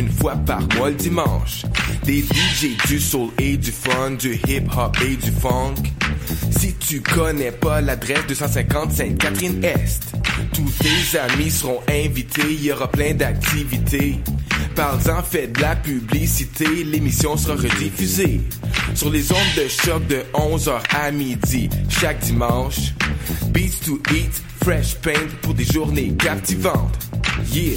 une fois par mois le dimanche. Des DJ du soul et du fun, du hip hop et du funk. Si tu connais pas l'adresse 250 Sainte-Catherine-Est, tous tes amis seront invités, il y aura plein d'activités. Parle-en, fais de la publicité, l'émission sera rediffusée sur les ondes de choc de 11h à midi chaque dimanche. Beats to eat, fresh paint pour des journées captivantes. Yeah!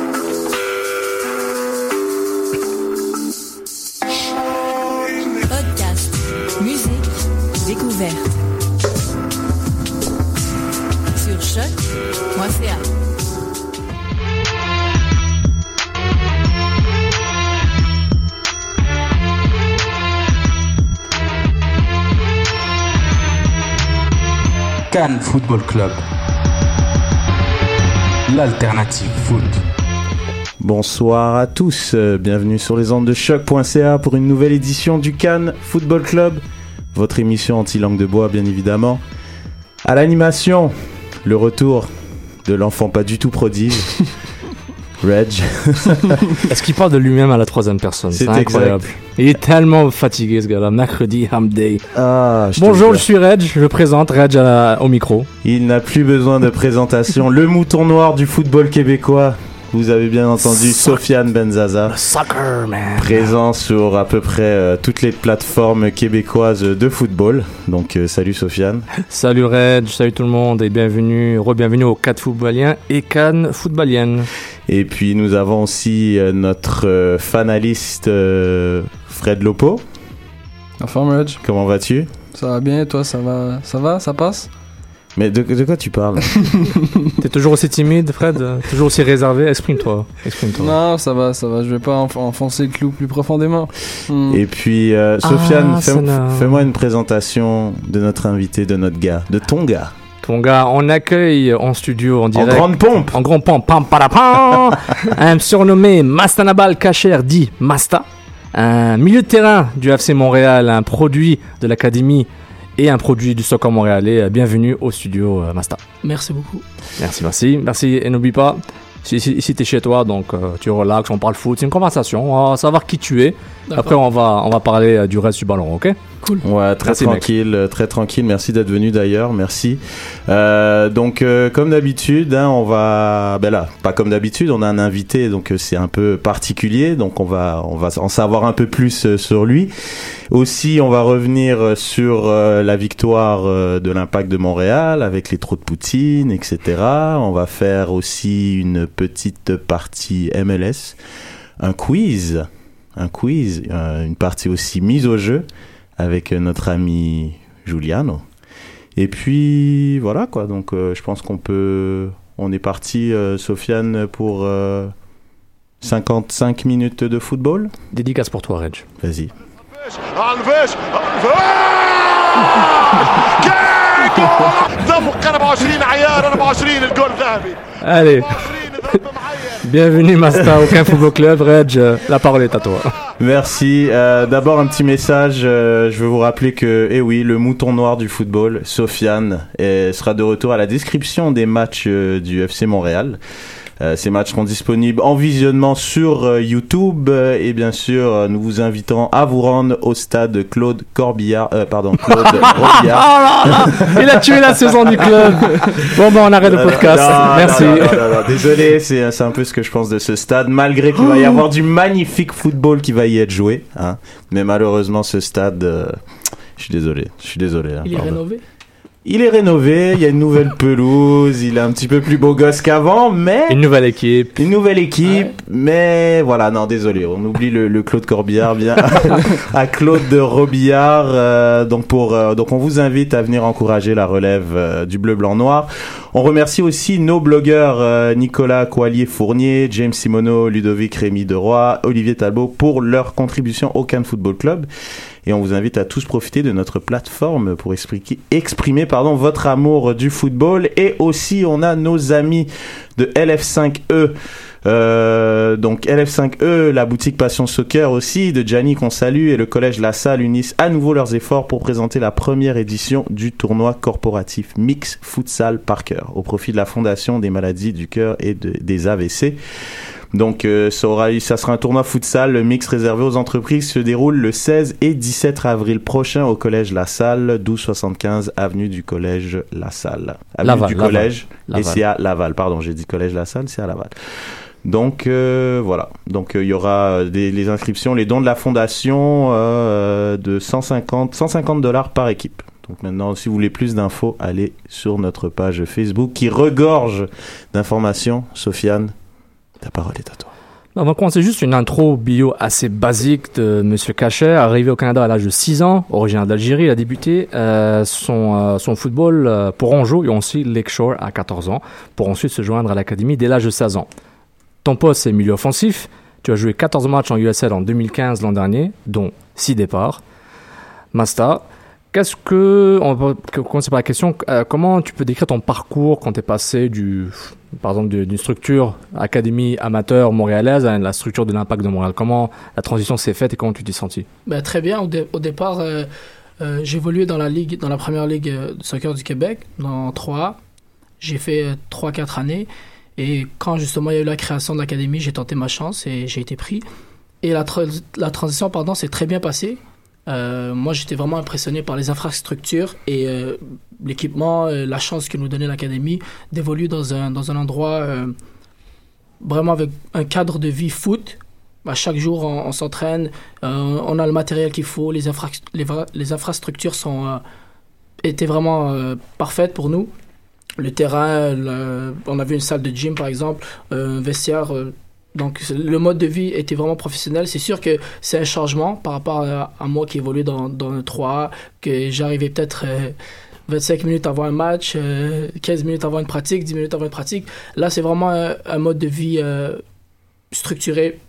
Sur choc.ca. Cannes Football Club. L'alternative foot. Bonsoir à tous, euh, bienvenue sur les ondes de choc.ca pour une nouvelle édition du Cannes Football Club, votre émission anti-langue de bois bien évidemment. À l'animation, le retour de l'enfant pas du tout prodige, Reg. Est-ce qu'il parle de lui-même à la troisième personne? C'est incroyable. Il est tellement fatigué ce gars-là. Mercredi, Hump Day. Ah, je Bonjour, je suis Reg. Je présente Reg à la- au micro. Il n'a plus besoin de présentation, le mouton noir du football québécois. Vous avez bien entendu Sofiane Benzaza. Soccer, man. Présent sur à peu près euh, toutes les plateformes québécoises de football. Donc euh, salut Sofiane. Salut Reg, salut tout le monde et bienvenue, re-bienvenue au 4 footballiens et Cannes footballienne. Et puis nous avons aussi euh, notre euh, fanaliste euh, Fred Lopo. Enfin, Reg, Comment vas-tu? Ça va bien, toi, ça va, ça va, ça passe? Mais de, de quoi tu parles? T'es toujours aussi timide, Fred? Toujours aussi réservé? Exprime-toi. Exprime-toi. Non, ça va, ça va, je vais pas enf- enfoncer le clou plus profondément. Hmm. Et puis euh, Sofiane, Ah, fais- fais-moi une présentation de notre invité, de notre gars, de ton gars. Ton gars, on accueille en studio en En direct. grande pompe En grand pompe, pam, parapam, un surnommé Mastanabal Kacher, dit Masta, un milieu de terrain du FC Montréal, un produit de l'académie et un produit du soccer montréalais. Bienvenue au studio euh, Masta. Merci beaucoup. Merci, merci, merci. Et n'oublie pas, si, si, ici t'es chez toi, donc euh, tu relaxes, on parle foot, c'est une conversation, on va savoir qui tu es. Après, on va, on va parler euh, du reste du ballon, ok? Ouais, très Merci, tranquille, très tranquille. Merci d'être venu d'ailleurs, merci. Euh, donc, euh, comme d'habitude, hein, on va, ben là, pas comme d'habitude, on a un invité, donc c'est un peu particulier, donc on va, on va en savoir un peu plus euh, sur lui. Aussi, on va revenir euh, sur euh, la victoire euh, de l'Impact de Montréal avec les trous de Poutine, etc. On va faire aussi une petite partie MLS, un quiz, un quiz, euh, une partie aussi mise au jeu avec notre ami Giuliano. Et puis voilà quoi, donc je pense qu'on peut... On est parti, Sofiane, pour euh, 55 minutes de football. Dédicace pour toi, Reg. Vas-y. الفيش ذبق 24 عيار 24 الجول ذهبي Allez, bienvenue Masta au Cannes Football Club. Reg, euh, la parole est à toi. Merci. Euh, D'abord un petit message. euh, je veux vous rappeler que, eh oui, le mouton noir du football, Sofiane, eh, sera de retour à la description des matchs euh, du FC Montréal. Euh, ces matchs seront disponibles en visionnement sur euh, YouTube euh, et bien sûr nous vous invitons à vous rendre au stade Claude Corbillard, pardon Claude Robillard. Là, il a tué la saison du club. Bon, ben on arrête le podcast. non, Merci. non, non, Désolé, c'est c'est un peu ce que je pense de ce stade, malgré qu'il va y avoir du magnifique football qui va y être joué. Hein. Mais malheureusement, ce stade, euh, je suis désolé. Je suis désolé. hein, Il est pardon. rénové Il est rénové, il y a une nouvelle pelouse, il est un petit peu plus beau gosse qu'avant, mais Une nouvelle équipe. une nouvelle équipe, mais voilà, non, désolé, on oublie le, le Claude Corbillard, bien à Claude de Robillard. euh, donc pour, euh, donc on vous invite à venir encourager la relève euh, du bleu blanc noir. On remercie aussi nos blogueurs euh, Nicolas Coallier Fournier, James Simoneau, Ludovic Rémy Deroy, Olivier Talbot pour leur contribution au Cannes Football Club. Et on vous invite à tous profiter de notre plateforme pour exprimer pardon, votre amour du football. Et aussi, on a nos amis de LF5E. Euh, donc LF5E, la boutique Passion Soccer aussi, de Gianni qu'on salue, et le collège La Salle unissent à nouveau leurs efforts pour présenter la première édition du tournoi corporatif Mix Futsal par cœur, au profit de la Fondation des maladies du cœur et de- des AVC. Donc euh, ça, aura, ça sera un tournoi futsal le mix réservé aux entreprises qui se déroule le 16 et 17 avril prochain au collège La Salle, 1275 avenue du collège La Salle. Avenue Laval, du Laval. collège et Laval. c'est à Laval, pardon, j'ai dit collège La Salle, c'est à Laval. Donc euh, voilà, donc euh, il y aura des, les inscriptions, les dons de la fondation euh, de 150 150 dollars par équipe. Donc maintenant, si vous voulez plus d'infos, allez sur notre page Facebook qui regorge d'informations. Sofiane, ta parole est à toi. On va commencer juste une intro bio assez basique de Monsieur Cachet, arrivé au Canada à l'âge de 6 ans, originaire d'Algérie, il a débuté euh, son, euh, son football euh, pour Anjou et aussi Lakeshore à 14 ans, pour ensuite se joindre à l'académie dès l'âge de 16 ans. Ton poste est milieu offensif, tu as joué 14 matchs en USL en 2015 l'an dernier, dont 6 départs. Masta, qu'est-ce que, on va commencer par la question, comment tu peux décrire ton parcours quand tu es passé du, par exemple, d'une structure académie amateur montréalaise la structure de l'impact de Montréal Comment la transition s'est faite et comment tu t'es senti? Ben, très bien. Au, dé- au départ, euh, euh, évolué dans la dans la première ligue euh, de soccer du Québec, dans 3A. J'ai fait euh, 3-4 années. Et quand justement il y a eu la création de l'académie, j'ai tenté ma chance et j'ai été pris. Et la transition, pardon, s'est très bien passée. Euh, moi, j'étais vraiment impressionné par les infrastructures et euh, l'équipement, euh, la chance que nous donnait l'académie d'évoluer dans un, dans un endroit vraiment avec un cadre de vie foot. À chaque jour, on, s'entraîne, on a le matériel qu'il faut, les, infrastructures sont, étaient vraiment parfaites pour nous. Le terrain, le- on avait une salle de gym par exemple, un vestiaire. Euh, donc le mode de vie était vraiment professionnel. C'est sûr que c'est un changement par rapport à, à moi qui évoluais dans, dans le 3A, que j'arrivais peut-être euh, 25 minutes avant un match, euh, 15 minutes avant une pratique, 10 minutes avant une pratique. Là, c'est vraiment un, un mode de vie euh, structuré,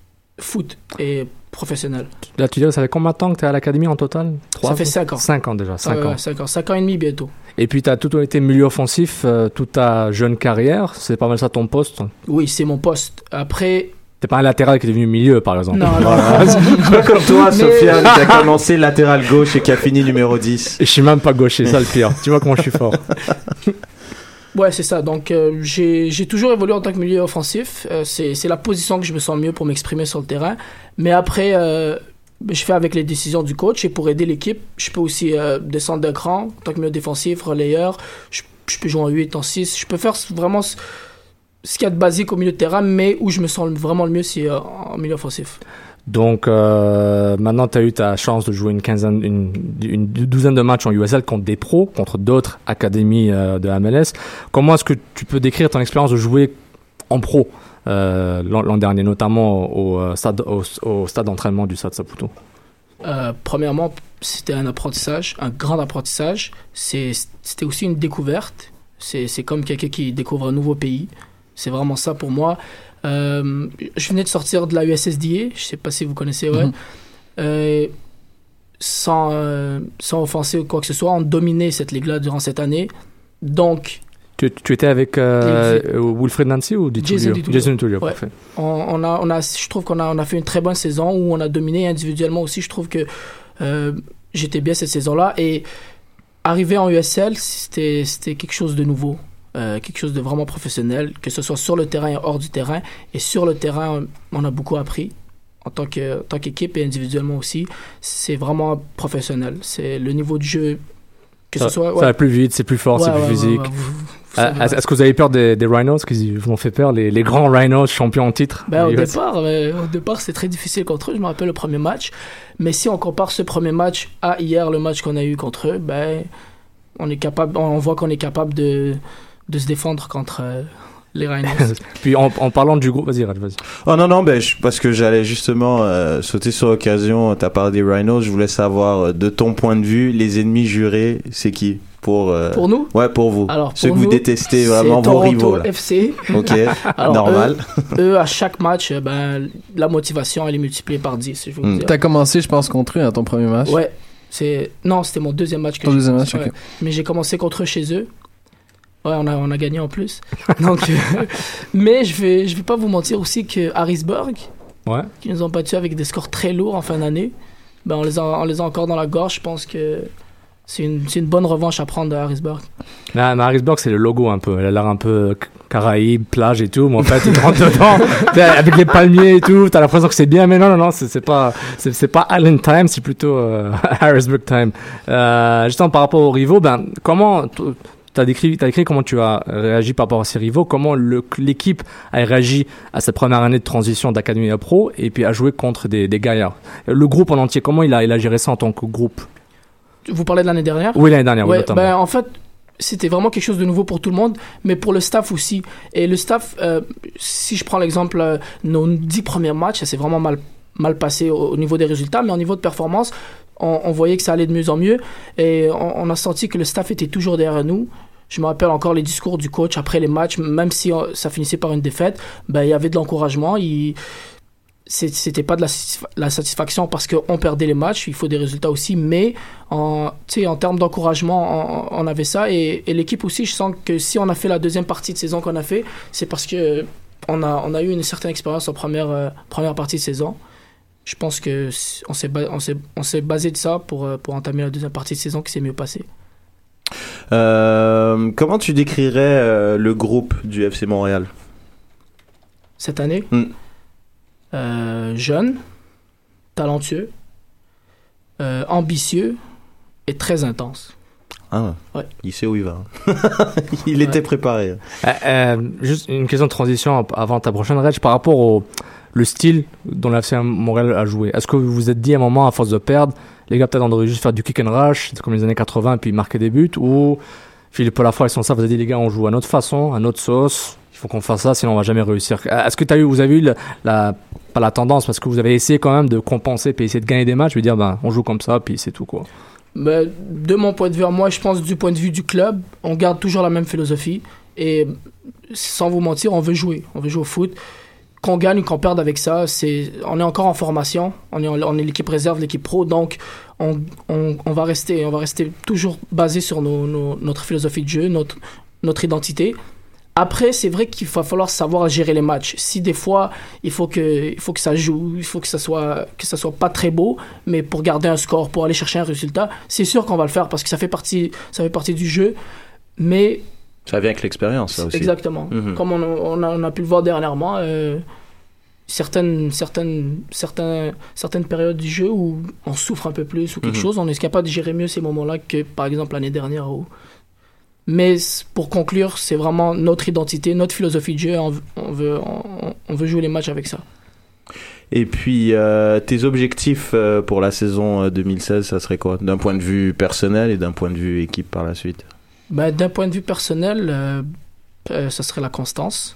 foot et professionnel. Là, tu dirais, ça fait combien de temps que tu es à l'académie en total? Ça fait 5 ans. 5 ans déjà, 5 Ouais, ans. ouais, cinq ans. Cinq ans et demi bientôt. Et puis, tu as tout été milieu offensif euh, toute ta jeune carrière. C'est pas mal ça ton poste. Oui, c'est mon poste. Après, T'es pas un latéral qui est devenu milieu, par exemple. non, non. Pas comme toi, Mais- Sofiane, qui a commencé latéral gauche et qui a fini numéro 10. Et je suis même pas gaucher, ça le pire. tu vois comment je suis fort. Ouais, c'est ça. Donc, euh, j'ai toujours évolué en tant que milieu offensif. Euh, c'est la position que je me sens mieux pour m'exprimer sur le terrain. Mais après, je fais avec les décisions du coach et pour aider l'équipe, je peux aussi euh, descendre d'un cran en tant que milieu défensif, relayeur. Je, peux jouer en 8, en 6. Je peux faire vraiment ce, ce qu'il y a de basique au milieu de terrain, mais où je me sens vraiment le mieux, c'est euh, en milieu offensif. Donc, euh, maintenant, tu as eu ta chance de jouer une quinzaine, une, douzaine de matchs en USL contre des pros, contre d'autres académies de MLS. Comment est-ce que tu peux décrire ton expérience de jouer en pro? L'an l'an dernier, notamment au, euh, stade, au, au stade d'entraînement du Stade Saputo Euh, premièrement, c'était un apprentissage, un grand apprentissage. C'était aussi une découverte. C'est comme quelqu'un qui découvre un nouveau pays. C'est vraiment ça pour moi. Euh, je venais de sortir de la USSDA, je sais pas si vous connaissez, ouais. Mhm. Euh, sans, euh, sans offenser ou quoi que ce soit, on dominait cette ligue-là durant cette année. Donc, tu, tu étais avec euh, Wilfred Nancy ou Di Jason Tullio. Jason Tullio, Ouais. parfait. on, on a, on a, je trouve qu'on a, on a fait une très bonne saison où on a dominé individuellement aussi. Je trouve que euh, j'étais bien cette saison-là. Et arriver en USL, c'était quelque chose de nouveau. Euh, quelque chose de vraiment professionnel, que ce soit sur le terrain et hors du terrain. Et sur le terrain, on a beaucoup appris en tant qu'équipe et individuellement aussi. C'est vraiment professionnel. C'est le niveau de jeu, que Ça, ce soit. ça va plus vite, c'est plus fort, Ouais, c'est plus ouais, physique. vous- savez, Est-ce que vous avez peur des, des Rhinos qui vous ont fait peur, les, les grands Rhinos champions en titre? Ben, au départ, euh, au départ, c'est très difficile contre eux. Je me rappelle le premier match. Mais si on compare ce premier match à hier, le match qu'on a eu contre eux, ben, on est capable, on voit qu'on est capable de, de se défendre contre euh, les Rhinos. Puis en, en parlant du groupe, vas-y, Raj, vas-y. Oh non, non, ben, je- parce que j'allais justement euh, sauter sur l'occasion. T'as parlé des Rhinos. Je voulais savoir, euh, de ton point de vue, les ennemis jurés, c'est qui? Pour, euh, Pour nous Ouais, pour vous. Alors, Ceux pour que vous détestez vraiment, vos Toronto rivaux. Là. FC. Ok, Alors, normal. Eux, à chaque match, euh, ben, la motivation, elle est multipliée par 10, je dire. T'as commencé, je pense, contre eux à ton premier match. Ouais, c'est non, c'était mon deuxième match que Ton deuxième match, ok. ouais. Mais j'ai commencé contre eux chez eux. Ouais, on a, on a gagné en plus. Donc, euh, mais je vais, je vais pas vous mentir aussi que Harrisburg, Ouais. qui nous ont battus avec des scores très lourds en fin d'année, ben on les a, on les a encore dans la gorge. Je pense que c'est une, une bonne revanche à prendre de Harrisburg. Mais Harrisburg, c'est le logo un peu. Elle a l'air un peu ca- Caraïbes, plage et tout. Mais en fait, tu rentres dedans, avec les palmiers et tout. T'as l'impression que c'est bien. Mais non, non, non, c'est pas, c'est pas Island Time, c'est plutôt euh, Harrisburg Time. Euh, justement, par rapport aux rivaux, ben, comment, t'as décrit, t'as décrit comment tu as réagi par rapport à ces rivaux, comment l'équipe a réagi à cette première année de transition d'académie à pro et puis à jouer contre des, des gaillards. Le groupe en entier, comment il a, il a géré ça en tant que groupe? Vous parlez de l'année dernière Oui, l'année dernière, oui, Ouais, ben, en fait, c'était vraiment quelque chose de nouveau pour tout le monde, mais pour le staff aussi. Et le staff, euh, si je prends l'exemple, euh, nos dix premiers matchs, ça s'est vraiment mal, mal passé au, au niveau des résultats, mais au niveau de performance, on, on voyait que ça allait de mieux en mieux. Et on, on a senti que le staff était toujours derrière nous. Je me rappelle encore les discours du coach après les matchs, même si euh, ça finissait par une défaite, ben, il y avait de l'encouragement. Il c'était pas de la, satisfa- la satisfaction parce qu'on perdait les matchs, il faut des résultats aussi, mais en, en termes d'encouragement, on, on avait ça. Et, et l'équipe aussi, je sens que si on a fait la deuxième partie de saison qu'on a fait, c'est parce que on a, on a eu une certaine expérience en première, euh, première partie de saison. Je pense que on s'est on s'est- on s'est basé de ça pour, euh, pour entamer la deuxième partie de saison qui s'est mieux passée. Euh, comment tu décrirais le groupe du FC Montréal? Cette année, Mm. Euh, jeune, talentueux, euh, ambitieux et très intense. Ah, Ouais. il sait où il va. il était préparé. Euh, euh, juste une question de transition avant ta prochaine règle par rapport au le style dont la FC Montréal a joué. Est-ce que vous vous êtes dit à un moment, à force de perdre, les gars peut-être on devrait juste faire du kick and rush, c'est comme les années 80, puis marquer des buts, ou Philippe Lafroy et son staff vous a dit les gars on joue à notre façon, à notre sauce, faut qu'on fasse ça, sinon on va jamais réussir. Euh, Est-ce que as eu, vous avez eu la, pas la tendance, parce que vous avez essayé quand même de compenser, puis essayer de gagner des matchs, puis dire ben on joue comme ça, puis c'est tout quoi. Ben, de mon point de vue moi, je pense du point de vue du club, on garde toujours la même philosophie. Et sans vous mentir, on veut jouer. On veut jouer au foot. Qu'on gagne ou qu'on perde avec ça, c'est, on est encore en formation. On est, l'équipe réserve, l'équipe pro. Donc, on, va rester, on va rester toujours basé sur notre philosophie de jeu, notre identité. Après, c'est vrai qu'il va falloir savoir gérer les matchs. Si des fois, il faut que, il faut que ça joue, il faut que ça soit, que ça soit pas très beau, mais pour garder un score, pour aller chercher un résultat, c'est sûr qu'on va le faire parce que ça fait partie, ça fait partie du jeu. Mais Ça vient avec l'expérience, ça aussi. exactement, Mhm. comme on, on a, on a pu le voir dernièrement, euh, certaines, certaines, certains, certaines périodes du jeu où on souffre un peu plus ou quelque Mhm. chose, on est capable de gérer mieux ces moments-là que par exemple l'année dernière. Où... Mais pour conclure, c'est vraiment notre identité, notre philosophie de jeu. On, veut- on veut, on, on veut jouer les matchs avec ça. Et puis, euh, tes objectifs euh, pour la saison euh, 2016, ça serait quoi? D'un point de vue personnel et d'un point de vue équipe par la suite? Ben, D'un point de vue personnel, euh, euh, ça serait la constance.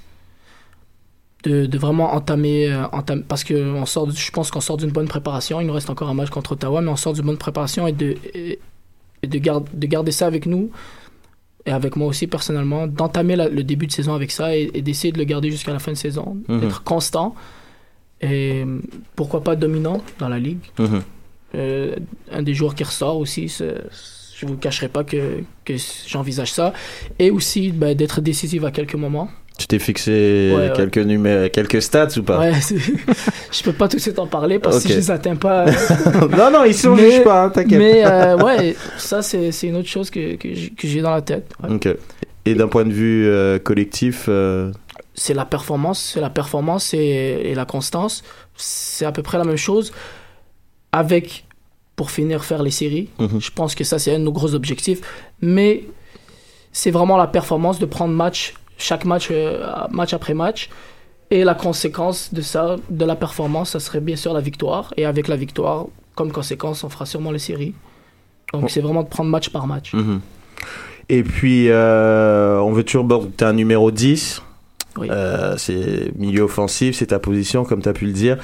De, de vraiment entamer, euh, entam- parce que on sort, je pense qu'on sort d'une bonne préparation. Il nous reste encore un match contre Ottawa, mais on sort d'une bonne préparation et de, et, et de, gar- de garder ça avec nous et avec moi aussi personnellement, d'entamer le début de saison avec ça et, et d'essayer de le garder jusqu'à la fin de saison, Mhm. d'être constant et pourquoi pas dominant dans la ligue. Mhm. Euh, un des joueurs qui ressort aussi, je vous cacherai pas que, que j'envisage ça. Et aussi ben, d'être décisif à quelques moments. Tu t'es fixé Ouais, ouais. quelques numé- quelques stats ou pas? Ouais, je peux pas tout de suite en parler parce que Ok. si je les atteins pas. Non, non, ils sont Mais- juge pas, hein, t'inquiète. Mais euh, ouais, ça c'est c'est une autre chose que, que j'ai- que j'ai dans la tête. ouais. Ok. Et d'un point de vue euh, collectif, euh, c'est la performance, c'est la performance et, et la constance. C'est à peu près la même chose avec, pour finir, faire les séries. Mhm. Je pense que ça, c'est un de nos gros objectifs. Mais c'est vraiment la performance de prendre match, chaque match, euh, match après match. Et la conséquence de ça, de la performance, ça serait bien sûr la victoire. Et avec la victoire, comme conséquence, on fera sûrement les séries. Donc Oh. c'est vraiment de prendre match par match. mhm. Et puis, euh, on veut toujours. Tu un numéro 10. Oui. Euh, c'est milieu offensif, c'est ta position, comme tu as pu le dire.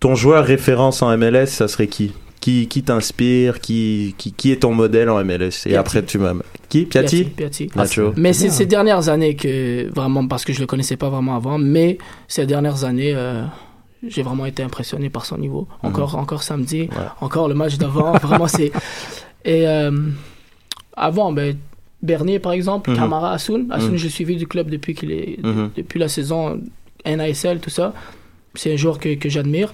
Ton joueur référence en MLS, ça serait qui? Qui, qui t'inspire qui, qui, qui est ton modèle en MLS Et Piatti. après, tu m'as. Qui? Piatti? Piatti. Nacho. Mais c'est ces dernières années que vraiment parce que je le connaissais pas vraiment avant, mais ces dernières années. euh, j'ai vraiment été impressionné par son niveau. Encore, encore samedi, encore le match d'avant. vraiment, c'est. Et euh, avant, ben, Bernier, par exemple, Mhm. Camara, Assoun. Assoun, Mhm. je l'ai suivi du club depuis, qu'il est, Mhm. depuis la saison NASL, tout ça. C'est un joueur que, que j'admire.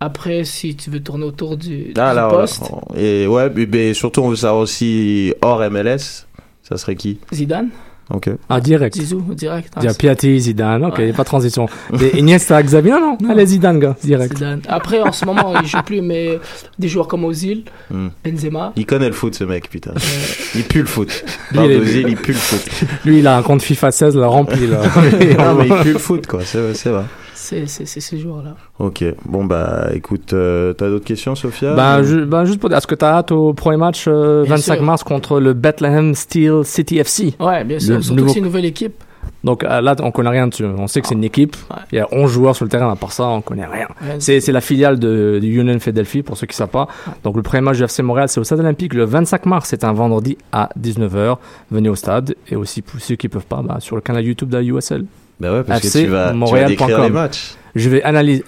Après, si tu veux tourner autour du, du Ah, là, poste. Et ouais, mais, mais surtout, on veut savoir aussi hors MLS, ça serait qui? Zidane, Ok. Ah, direct. Zizou, direct. Ah, Dire Piatti, Zidane, ok, Ouais. pas de transition. Et Iniesta, Xavier, non, non, allez Zidane, gars, direct. Zidane. Après, en ce moment, il joue plus, mais des joueurs comme Ozil, Hmm. Benzema. Il connaît le foot, ce mec, putain. euh, Il pue le foot. Lui, Parle il est- d'Ozil, il pue le foot. Lui, il a un compte FIFA 16, là, rempli, là. non, mais il pue le foot, quoi. C'est c'est vrai. C'est c'est- c'est ces joueurs-là. Ok. Bon, bah, écoute, euh, t'as d'autres questions, Sophia? Ben, Ou- ju- ben, juste pour dire, est-ce que t'as hâte au premier match euh, Bien 25 sûr. mars contre le Bethlehem Steel City FC Ouais, bien sûr. Le Surtout nouveau- que c'est une nouvelle équipe. Donc euh, là, on connaît rien dessus. On sait que c'est une équipe. Ouais. Il y a 11 joueurs sur le terrain. À part ça, on connaît rien. Ouais, C'est c'est la filiale de, du Union Philadelphie, pour ceux qui ne savent pas. Donc le premier match du FC Montréal, c'est au Stade Olympique le 25 mars. C'est un vendredi à 19h. Venez au stade. Et aussi pour ceux qui peuvent pas, bah, sur le canal YouTube de la USL. Bah ouais, parce FC que tu vas, tu vas décrire les matchs. Je vais analyser...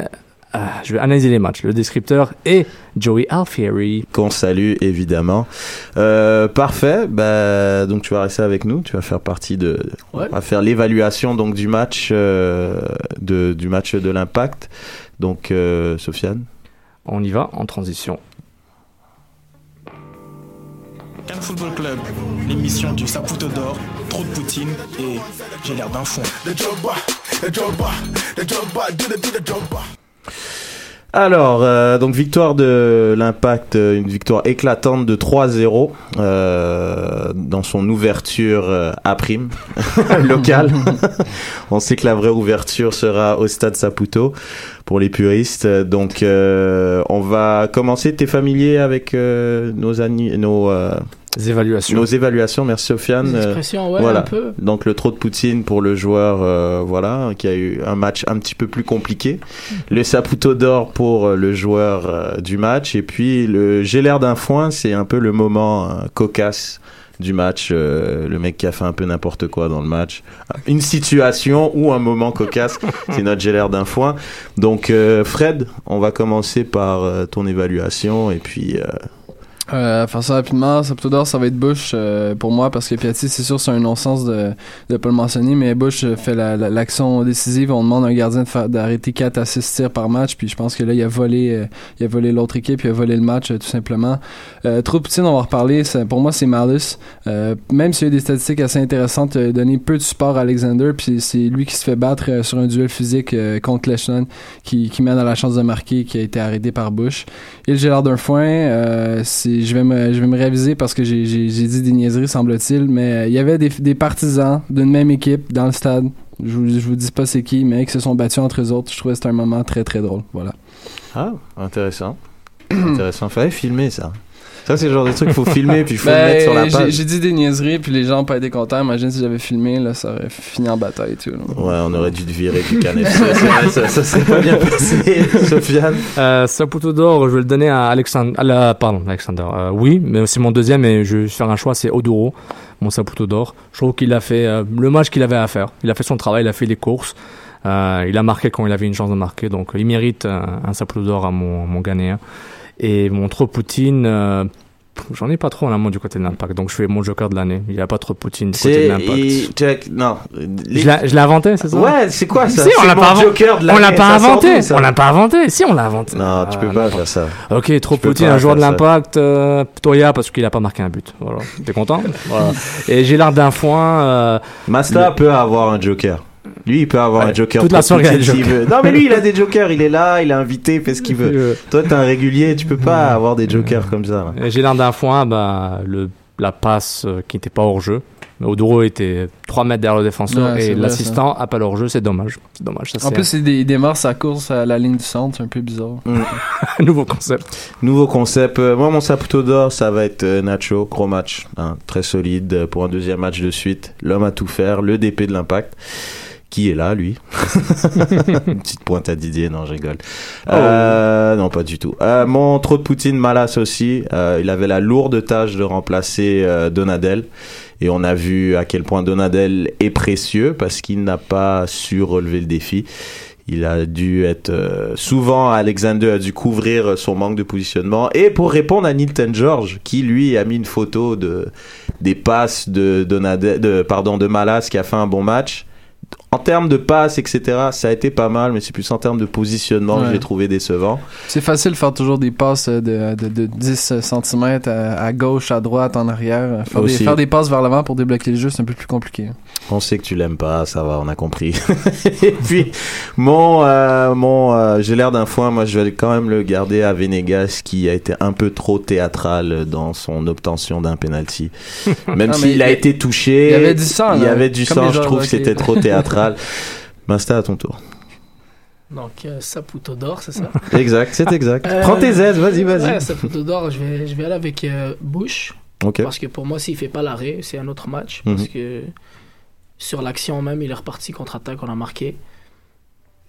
euh, je vais analyser les matchs. Le descripteur est Joey Alfieri. Qu'on salue, évidemment. Euh, parfait. Bah, donc, tu vas rester avec nous. Tu vas faire partie de. Ouais. On va faire l'évaluation, donc, du match, euh, de, du match de l'Impact. Donc, euh, Sofiane. On y va en transition. Cannes Football Club, l'émission du Saputo d'or, trop de poutine et j'ai l'air d'un fond. Alors, euh, donc victoire de l'Impact, euh, une victoire éclatante de 3-0 euh, dans son ouverture euh, à prime locale. On sait que la vraie ouverture sera au stade Saputo pour les puristes. Donc, euh, on va commencer. T'es familier avec euh, nos, anni- nos, euh, évaluations. nos évaluations Merci Sofiane. Euh, ouais, voilà. un peu. donc le trop de Poutine pour le joueur, euh, voilà, qui a eu un match un petit peu plus compliqué. Le Saputo d'or pour euh, le joueur euh, du match. Et puis le J'ai l'air d'un foin, c'est un peu le moment euh, cocasse du match. euh, le mec qui a fait un peu n'importe quoi dans le match. Une situation ou un moment cocasse, c'est notre l'air d'un foin. Donc euh, Fred, on va commencer par euh, ton évaluation et puis... euh, faire ça rapidement, ça va être Bush euh, pour moi parce que Piatti, c'est sûr, c'est un non-sens de de pas le mentionner, mais Bush euh, fait la- la- l'action décisive. On demande à un gardien d'arrêter 4 à 6 tirs par match, puis je pense que là, il a volé, euh, il a volé l'autre équipe, il a volé le match euh, tout simplement. Euh, trop de Poutine, on va en reparler. pour moi, c'est Malus. Même s'il y a des statistiques assez intéressantes, il a donné peu de support à Alexander, puis c'est lui qui se fait battre sur un duel physique contre Lechland, qui, qui mène à la chance de marquer, qui a été arrêté par Bush. Et le d'un foin, c'est, je vais me, je vais me réviser parce que j'ai, dit des niaiseries, semble-t-il, mais euh, il y avait des, partisans d'une même équipe dans le stade. Je vous, vous dis pas c'est qui, mais qui se sont battus entre eux autres. Je trouvais que c'était un moment très très drôle. Voilà. Ah, intéressant. intéressant. Fallait filmer ça. Ça, c'est le genre de truc qu'il faut filmer puis il faut Ben, le mettre sur la j'ai, page. j'ai dit des niaiseries, puis les gens n'ont pas été contents. Imagine si j'avais filmé, là, ça aurait fini en bataille et tout. là. Ouais, on aurait dû te virer du canapé. Ça, ça serait pas bien passé, Sofiane. Euh, Saputo d'or, je vais le donner à Alexandre. À la, pardon, Alexander. Euh, oui, mais c'est mon deuxième et je vais faire un choix, c'est Oduro, mon Saputo d'or. Je trouve qu'il a fait euh, le match qu'il avait à faire. Il a fait son travail, il a fait les courses. Euh, il a marqué quand il avait une chance de marquer, donc il mérite euh, un Saputo d'or à mon, mon Ghanéen. Et mon trop Poutine, euh, j'en ai pas trop en amont du côté de l'impact, donc je fais mon joker de l'année. Il n'y a pas trop Poutine du côté de l'impact. Non. Les- Je l'ai inventé, c'est ça? Ouais, c'est quoi ça? Si, on l'a mon pas inventé. joker de On l'année, l'a pas inventé. On l'a pas inventé. Si, on l'a inventé. Non, tu peux Ah, pas faire ça. Ok, trop Tu Poutine, un joueur de l'impact, euh, Toya parce qu'il a pas marqué un but. Voilà, t'es content? Voilà. Et j'ai l'air d'un foin. euh, Masta Le- peut avoir un joker. Lui, il peut avoir Ouais, un joker. toute la pour soirée, il veut. Non, mais lui, il a des jokers. Il est là, il est invité, il fait ce qu'il veut. euh, Toi, t'es un régulier, tu peux pas avoir des jokers comme ça. j'ai l'air d'un foin, bah, le, la passe euh, qui n'était pas hors jeu. Mais Oduro était 3 mètres derrière le défenseur Ouais, et l'assistant a pas leur jeu, c'est dommage. C'est dommage. Ça, En plus, il, dé- il démarre sa course à la ligne du centre, c'est un peu bizarre. un nouveau concept. Nouveau concept. Euh, moi, mon Saputo d'or, ça va être euh, Nacho. Gros match. hein, très solide euh, pour un deuxième match de suite. L'homme à tout faire. Le DP de l'impact. Qui est là, lui Une petite pointe à Didier, non, je rigole. Euh, non, pas du tout. Euh, mon trop de Poutine, Malas aussi. Euh, il avait la lourde tâche de remplacer euh, Donadel. Et on a vu à quel point Donadel est précieux parce qu'il n'a pas su relever le défi. Il a dû être euh, souvent Alexander a dû couvrir son manque de positionnement et pour répondre à Nilton George qui lui a mis une photo de des passes de Donadel, de pardon de Malas qui a fait un bon match. En termes de passes, etc., ça a été pas mal, mais c'est plus en termes de positionnement que j'ai trouvé décevant. C'est facile de faire toujours des passes euh, de, de, de 10 cm à, à gauche, à droite, en arrière. Faire des, faire des passes vers l'avant pour débloquer le jeu, c'est un peu plus compliqué. On sait que tu l'aimes pas, ça va, on a compris. et puis mon euh, mon euh, j'ai l'air d'un foin, moi je vais quand même le garder à Venegas qui a été un peu trop théâtral dans son obtention d'un penalty. Même s'il a été touché, il y avait du sang, Il y avait du sang, je trouve que c'était trop théâtral. Masta à ton tour. Donc, euh, Saputo d'or, c'est ça Exact, c'est exact. Euh, Prends tes aides, vas-y, vas-y. Ouais, Saputo d'or, je vais, je vais aller avec euh, Bush. Ok. Parce que pour moi, s'il fait pas l'arrêt, c'est un autre match. Parce Mhm. que sur l'action même, il est reparti contre-attaque, on a marqué.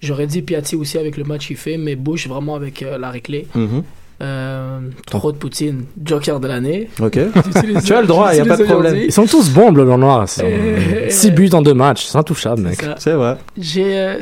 J'aurais dit Piatti aussi avec le match qu'il fait, mais Bush vraiment avec euh, l'arrêt clé. Mhm. Euh, trop de Poutine, Joker de l'année. Ok. Tu as le droit, il y a pas de problème. Ils sont tous bons, bleu, blanc, noir. Euh, 6 buts en deux matchs, c'est intouchable, mec. C'est vrai. J'ai euh,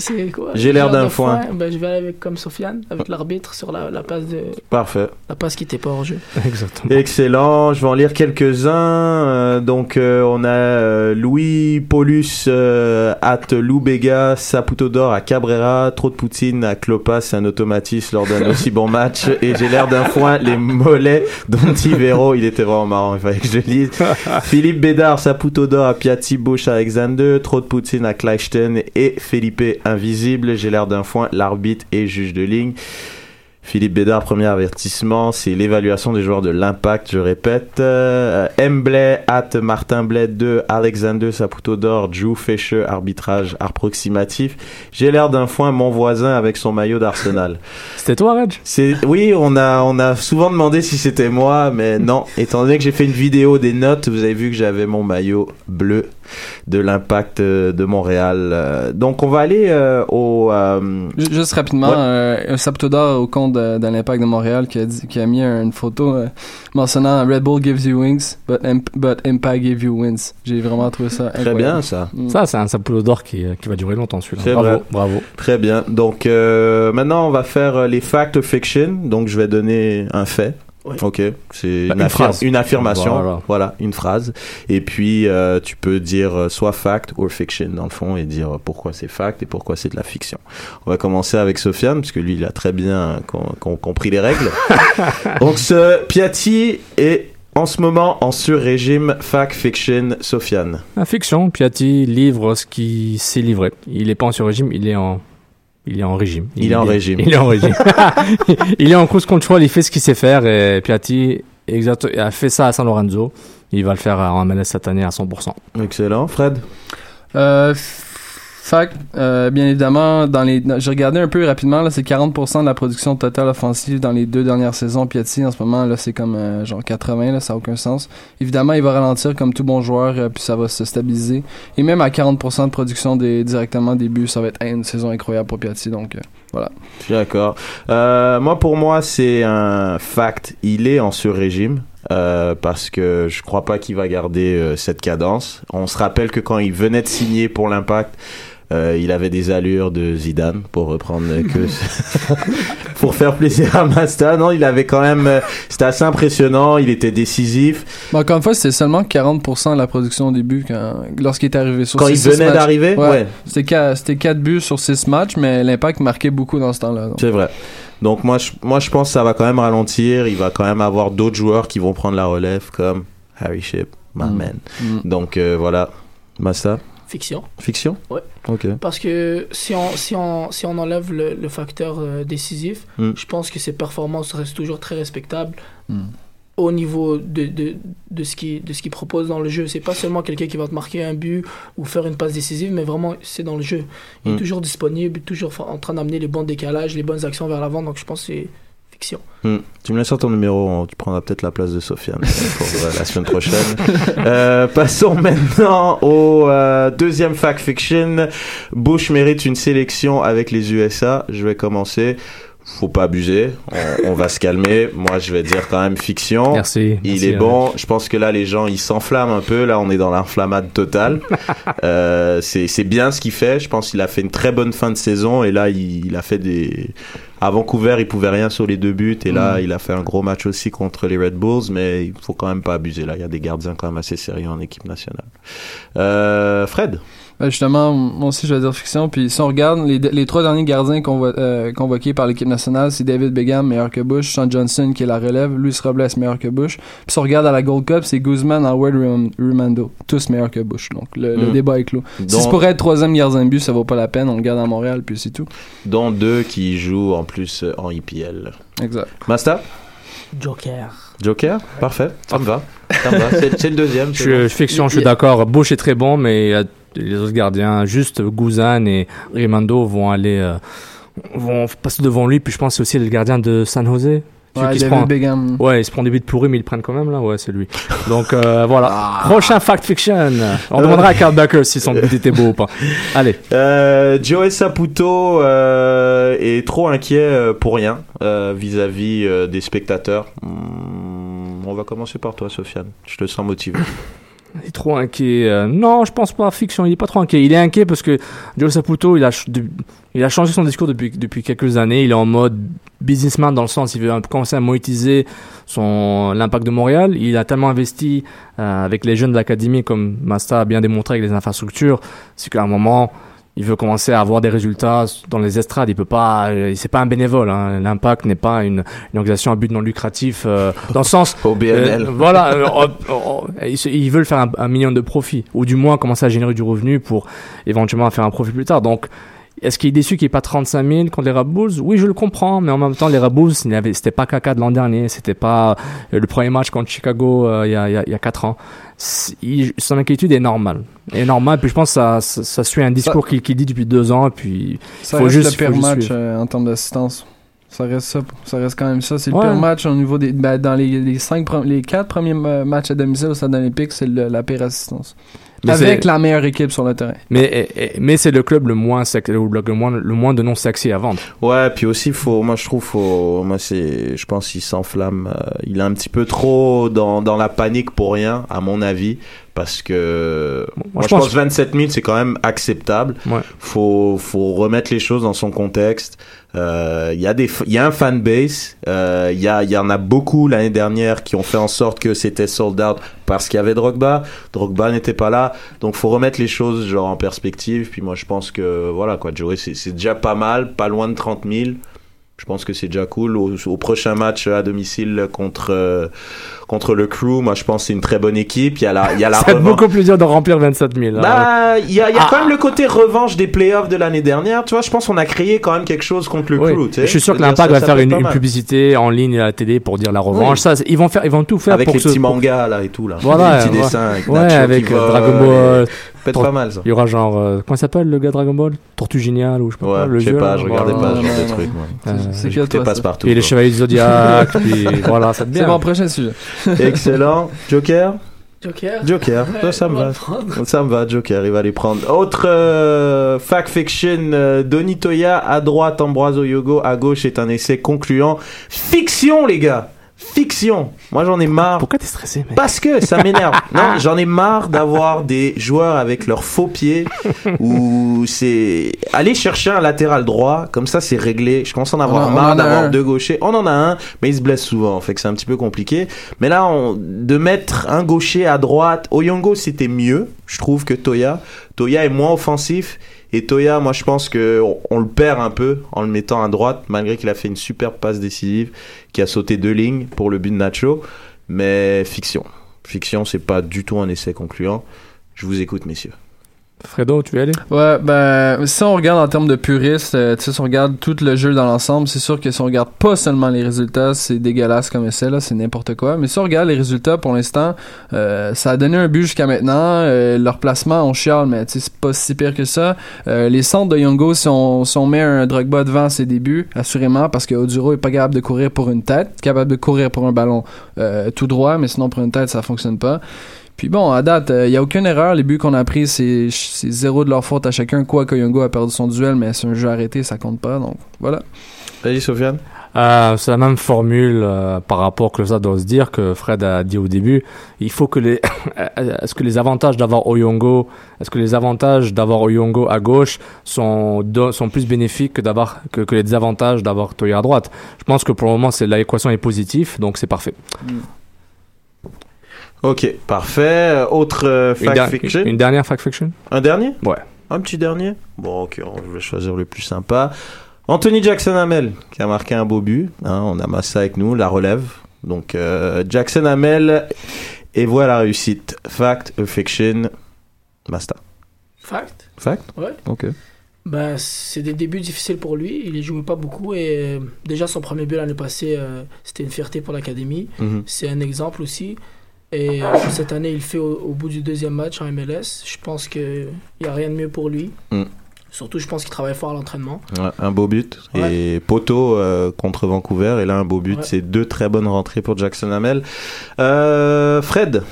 J'ai l'air d'un foin. Ben, je vais aller avec comme Sofiane, avec l'arbitre sur la, la passe de Parfait. la passe qui était pas hors jeu. Exactement. Excellent, je vais en lire quelques-uns. Euh, donc euh, on a euh, Louis Paulus euh, at Loubega, Saputo d'or à Cabrera, trop de Poutine à Clopas, c'est un automatisme lors d'un aussi bon match. Et j'ai l'air d'un foin, les mollets d'Ontivero, il était vraiment marrant, il fallait que je le lise. Philippe Bédard, Saputo d'or à Piatti, Bush à Alexander, trop de Poutine à Kleichten et Felipe Invisible. J'ai l'air d'un foin, l'arbitre et juge de ligne. Philippe Bédard, premier avertissement, c'est l'évaluation des joueurs de l'impact, je répète. Euh, M. Blais, at Martin Blais 2, Alexander Saputo d'or, Drew Fischer, arbitrage approximatif. J'ai l'air d'un foin, mon voisin avec son maillot d'Arsenal. C'était toi, Reg? C'est, oui, on a, on a souvent demandé si c'était moi, mais non. Étant donné que j'ai fait une vidéo des notes, vous avez vu que j'avais mon maillot bleu de l'impact euh, de Montréal. Euh, Donc, on va aller euh, au, euh, Ju- Juste rapidement, Ouais. euh, un Saptodor au compte de, de l'Impact de Montréal qui a, dit- qui a mis une photo euh, mentionnant Red Bull gives you wings, but, Imp- but Impact give you wins. J'ai vraiment trouvé ça très bien, ça. Mm. Ça, c'est un Saputo d'or qui, qui va durer longtemps, celui-là. Bravo, vrai. bravo. Très bien. Donc euh, maintenant, on va faire les fact or fiction. Donc je vais donner un fait. Oui. Ok, c'est Bah, une, une affir- phrase. une affirmation. Voilà. Voilà. une phrase. Et puis euh, tu peux dire euh, soit fact ou fiction dans le fond et dire euh, pourquoi c'est fact et pourquoi c'est de la fiction. On va commencer avec Sofiane parce que lui il a très bien com- com- compris les règles. Donc ce Piatti est en ce moment en sur-régime fact fiction Sofiane. La fiction, Piatti livre ce qui s'est livré. Il est pas en sur-régime, il est en... Il est en régime. Il est en régime. Il est en régime. il est en cruise control, il fait ce qu'il sait faire et Piatti exact, a fait ça à San Lorenzo. Il va le faire en MLS cette année à 100%. Excellent, Fred? Euh, f- fact, euh, bien évidemment, dans les, j'ai regardé un peu rapidement, là, c'est 40% de la production totale offensive dans les deux dernières saisons. Piatti, en ce moment, là, c'est comme euh, genre 80, là, ça n'a aucun sens. Évidemment, il va ralentir comme tout bon joueur, euh, puis ça va se stabiliser. Et même à 40% de production des, directement des buts, ça va être une saison incroyable pour Piatti. Donc, euh, voilà. Je suis d'accord. Euh, moi, pour moi, c'est un fact. Il est en sur-régime. euh, parce que je crois pas qu'il va garder euh, cette cadence. On se rappelle que quand il venait de signer pour l'Impact, euh, il avait des allures de Zidane, pour reprendre que pour faire plaisir à Masta. Non, il avait quand même, euh, c'était assez impressionnant. Il était décisif. Mais encore une fois, c'était seulement 40% de la production au début quand, lorsqu'il est arrivé sur Quand il venait d'arriver, Ouais. ouais. C'était qua- C'était 4 buts sur 6 matchs, mais l'impact marquait beaucoup dans ce temps-là. C'est vrai. Donc moi je, moi, je pense que ça va quand même ralentir. Il va quand même avoir d'autres joueurs qui vont prendre la relève, comme Harry Ship, my Mm. man. Mm. Donc euh, voilà. Masta, Fiction. fiction? Ouais. Ok. Parce que si on, si on, si on enlève le, le facteur euh, décisif, Mm. je pense que ses performances restent toujours très respectables. Mm. au niveau de, de, de ce qu'il qu'il propose dans le jeu. C'est pas seulement quelqu'un qui va te marquer un but ou faire une passe décisive, mais vraiment, c'est dans le jeu. Il Mm. est toujours disponible, toujours en train d'amener les bons décalages, les bonnes actions vers l'avant. Donc, je pense que c'est fiction. Hmm. Tu me laisses ton numéro, tu prendras peut-être la place de Sofiane pour la semaine prochaine. Euh, passons maintenant au euh, deuxième fact fiction. Bush mérite une sélection avec les USA. Je vais commencer. Faut pas abuser, on, on va se calmer. Moi, je vais dire quand même fiction. Merci. Il merci, est bon. Je pense que là, les gens, ils s'enflamment un peu. Là, on est dans l'inflammade totale. euh, c'est c'est bien ce qu'il fait. Je pense qu'il a fait une très bonne fin de saison. Et là, il, il a fait des. À Vancouver, il pouvait rien sur les deux buts. Et là, Mm. il a fait un gros match aussi contre les Red Bulls. Mais il faut quand même pas abuser. Là, il y a des gardiens quand même assez sérieux en équipe nationale. Euh, Fred? Ben, justement, moi aussi, je vais dire fiction. Puis si on regarde, les, les trois derniers gardiens convo- euh, convoqués par l'équipe nationale, c'est David Begum, meilleur que Bush, Sean Johnson, qui est la relève, Luis Robles, meilleur que Bush. Puis si on regarde à la Gold Cup, c'est Guzman, Howard, Rum- Rumando, tous meilleurs que Bush. Donc le, le Mm. débat est clos. Si c'est pour être troisième gardien de but, ça vaut pas la peine. On le garde à Montréal, puis c'est tout. Dont deux qui jouent en plus euh, en IPL. Exact. Masta? Joker. Joker? Parfait. Ça me va. Ça me va. C'est le deuxième. Je bon. suis fiction, je suis d'accord. Bush est très bon, mais euh, les autres gardiens, juste Guzan et Rimando vont aller, euh, vont passer devant lui. Puis je pense c'est aussi le gardien de San Jose. Ouais, qui se prend-. Ouais, il se prend des buts pourris, mais ils le prennent quand même là. Ouais, c'est lui. Donc euh, voilà. Ah. Prochain fact fiction. On demandera à Carl Becker si son but était beau ou pas. Allez. Euh, Joey Saputo euh, est trop inquiet euh, pour rien euh, vis-à-vis euh, des spectateurs. Hmm, on va commencer par toi, Sofiane. Je te sens motivé. Il est trop inquiet. euh, non, je pense pas. Fiction, il est pas trop inquiet. Il est inquiet parce que Joe Saputo, il a, il a changé son discours depuis, depuis quelques années. Il est en mode businessman dans le sens, il veut commencer à monétiser son, l'impact de Montréal. Il a tellement investi euh, avec les jeunes de l'académie, comme Masta a bien démontré avec les infrastructures. C'est qu'à un moment, il veut commencer à avoir des résultats dans les estrades. Il peut pas, euh, c'est pas un bénévole. Hein. L'impact n'est pas une, une organisation à but non lucratif euh, dans le sens. Au BNL. Euh, voilà, euh, oh, oh, ils, veulent faire un, un million de profits, ou du moins commencer à générer du revenu pour éventuellement faire un profit plus tard. Donc, est-ce qu'il est déçu qu'il n'y ait pas 35 000 contre les Red Bulls? Oui, je le comprends, mais en même temps, les avait- c'était pas caca de l'an dernier, c'était pas euh, le premier match contre Chicago euh, il y, a, y a- il y a 4 ans. Il- son inquiétude est normale. Est normale, puis je pense que ça, ça, ça suit un discours qu'il dit depuis deux ans, puis Ça Faut reste juste- le pire match euh, en termes d'assistance. Ça reste ça. Ça reste quand même ça. C'est le pire match au niveau des. ben, dans les, les, cinq, les quatre premiers euh, matchs à domicile au Stade olympique, c'est la pire assistance. Mais Avec la meilleure équipe sur le terrain. mais, mais c'est le club le moins, le moins, le moins de non sexy à vendre. Ouais, puis aussi, faut, moi je trouve, faut, moi c'est, je pense qu'il s'enflamme. euh, il est un petit peu trop dans, dans la panique pour rien, à mon avis, parce que moi, je, pense, 27 000 c'est quand même acceptable. Ouais. Faut, faut remettre les choses dans son contexte. Euh, Il y a des, il y a un fanbase. euh, Il y a, il y en a beaucoup l'année dernière qui ont fait en sorte que c'était sold out parce qu'il y avait Drogba. Drogba n'était pas là, donc faut remettre les choses genre en perspective. Puis moi je pense que voilà quoi, Joey c'est c'est déjà pas mal, pas loin de 30 000. Je pense que c'est déjà cool. Au, au prochain match à domicile contre euh, contre le Crew, moi je pense que c'est une très bonne équipe. Il y a la il y a la Ça va être revanche. beaucoup plus dur de remplir 27 000. hein. Bah, il y a, il y a Ah. quand même le côté revanche des playoffs de l'année dernière. Tu vois, je pense qu'on a créé quand même quelque chose contre le Oui. Crew. tu sais. Je suis sûr que l'impact va faire une, une publicité en ligne à la télé pour dire la revanche. Oui. Ça, ils vont faire, ils vont tout faire Avec pour les ce- petits mangas là et tout là. Voilà, les petits ouais. dessins avec Ouais, Nacho avec euh, Dragon Ball. et- Pas mal ça. Il y aura genre, euh, comment il s'appelle le gars Dragon Ball? Tortue Géniale ou je sais pas Ouais, quoi, le je sais pas, je regardais voilà. pas ce genre de trucs. Euh, C'est que toi, passe partout. Et les Chevaliers du Zodiac, puis voilà, ça te C'est mon prochain sujet. Excellent. Joker? Joker. Joker, Ouais, ça, ça me va. Ça me va, Joker, il va les prendre. Autre euh, fact fiction, euh, Donny Toya à droite, Ambroise Yogo à gauche est un essai concluant. Fiction, les gars Fiction Moi j'en ai marre. Pourquoi t'es stressé, mec Parce que ça m'énerve. non, j'en ai marre d'avoir des joueurs avec leurs faux pieds où c'est aller chercher un latéral droit, comme ça c'est réglé. Je commence à en avoir On marre en d'avoir un. deux gauchers. On en a un, mais il se blesse souvent, fait que c'est un petit peu compliqué. Mais là, on- de mettre un gaucher à droite, Oyongo c'était mieux, je trouve que Toya. Toya est moins offensif. Et Toya, moi je pense que on, on le perd un peu en le mettant à droite, malgré qu'il a fait une superbe passe décisive, qui a sauté deux lignes pour le but de Nacho. Mais fiction. Fiction, c'est pas du tout un essai concluant. Je vous écoute, messieurs. Fredo, tu veux aller? Ouais, ben, si on regarde en termes de puristes, euh, tu sais, si on regarde tout le jeu dans l'ensemble, c'est sûr que si on regarde pas seulement les résultats, c'est dégueulasse comme essai, là, c'est n'importe quoi. Mais si on regarde les résultats, pour l'instant, euh, ça a donné un but jusqu'à maintenant. Euh, leur placement, on chiale, mais tu sais, c'est pas si pire que ça. Euh, les centres de Youngo, si on, si on met un Drogba devant ses débuts, assurément, parce que Oduro est pas capable de courir pour une tête, capable de courir pour un ballon euh, tout droit, mais sinon pour une tête, ça fonctionne pas. Puis bon, à date, il n'y a aucune erreur. Les buts qu'on a pris, c'est zéro de leur faute à chacun. Quoi que Youngo a perdu son duel, mais c'est un jeu arrêté, ça compte pas. Donc voilà. Vas-y, Sofiane. Euh, c'est la même formule euh, par rapport que ça doit se dire que Fred a dit au début. Il faut que les, est-ce que les avantages d'avoir Oyongo, est-ce que les avantages d'avoir Oyongo à gauche sont sont plus bénéfiques que d'avoir que, que les désavantages d'avoir Toya à droite? Je pense que pour le moment c'est l'équation est positive, donc c'est parfait. Ok, parfait. Autre euh, Une, fact fiction? une dernière fact fiction? Un dernier? Ouais. Un petit dernier? Bon, ok, on va choisir le plus sympa. Anthony Jackson Hamel, qui a marqué un beau but. hein, on a Massa avec nous, la relève. Donc, euh, Jackson Hamel, et voilà la réussite. Fact ou fiction Basta. Fact? Fact? Ouais. Ok. Ben, c'est des débuts difficiles pour lui. Il ne jouait pas beaucoup et euh, déjà son premier but l'année passée, euh, c'était une fierté pour l'académie. Mhm. C'est un exemple aussi. Et cette année, il fait au, au bout du deuxième match en MLS. Je pense qu'il n'y a rien de mieux pour lui. Mm. Surtout, je pense qu'il travaille fort à l'entraînement. Ouais, un beau but. Et poteau euh, contre Vancouver. Et là, un beau but. Ouais. C'est deux très bonnes rentrées pour Jackson Hamel. Euh, Fred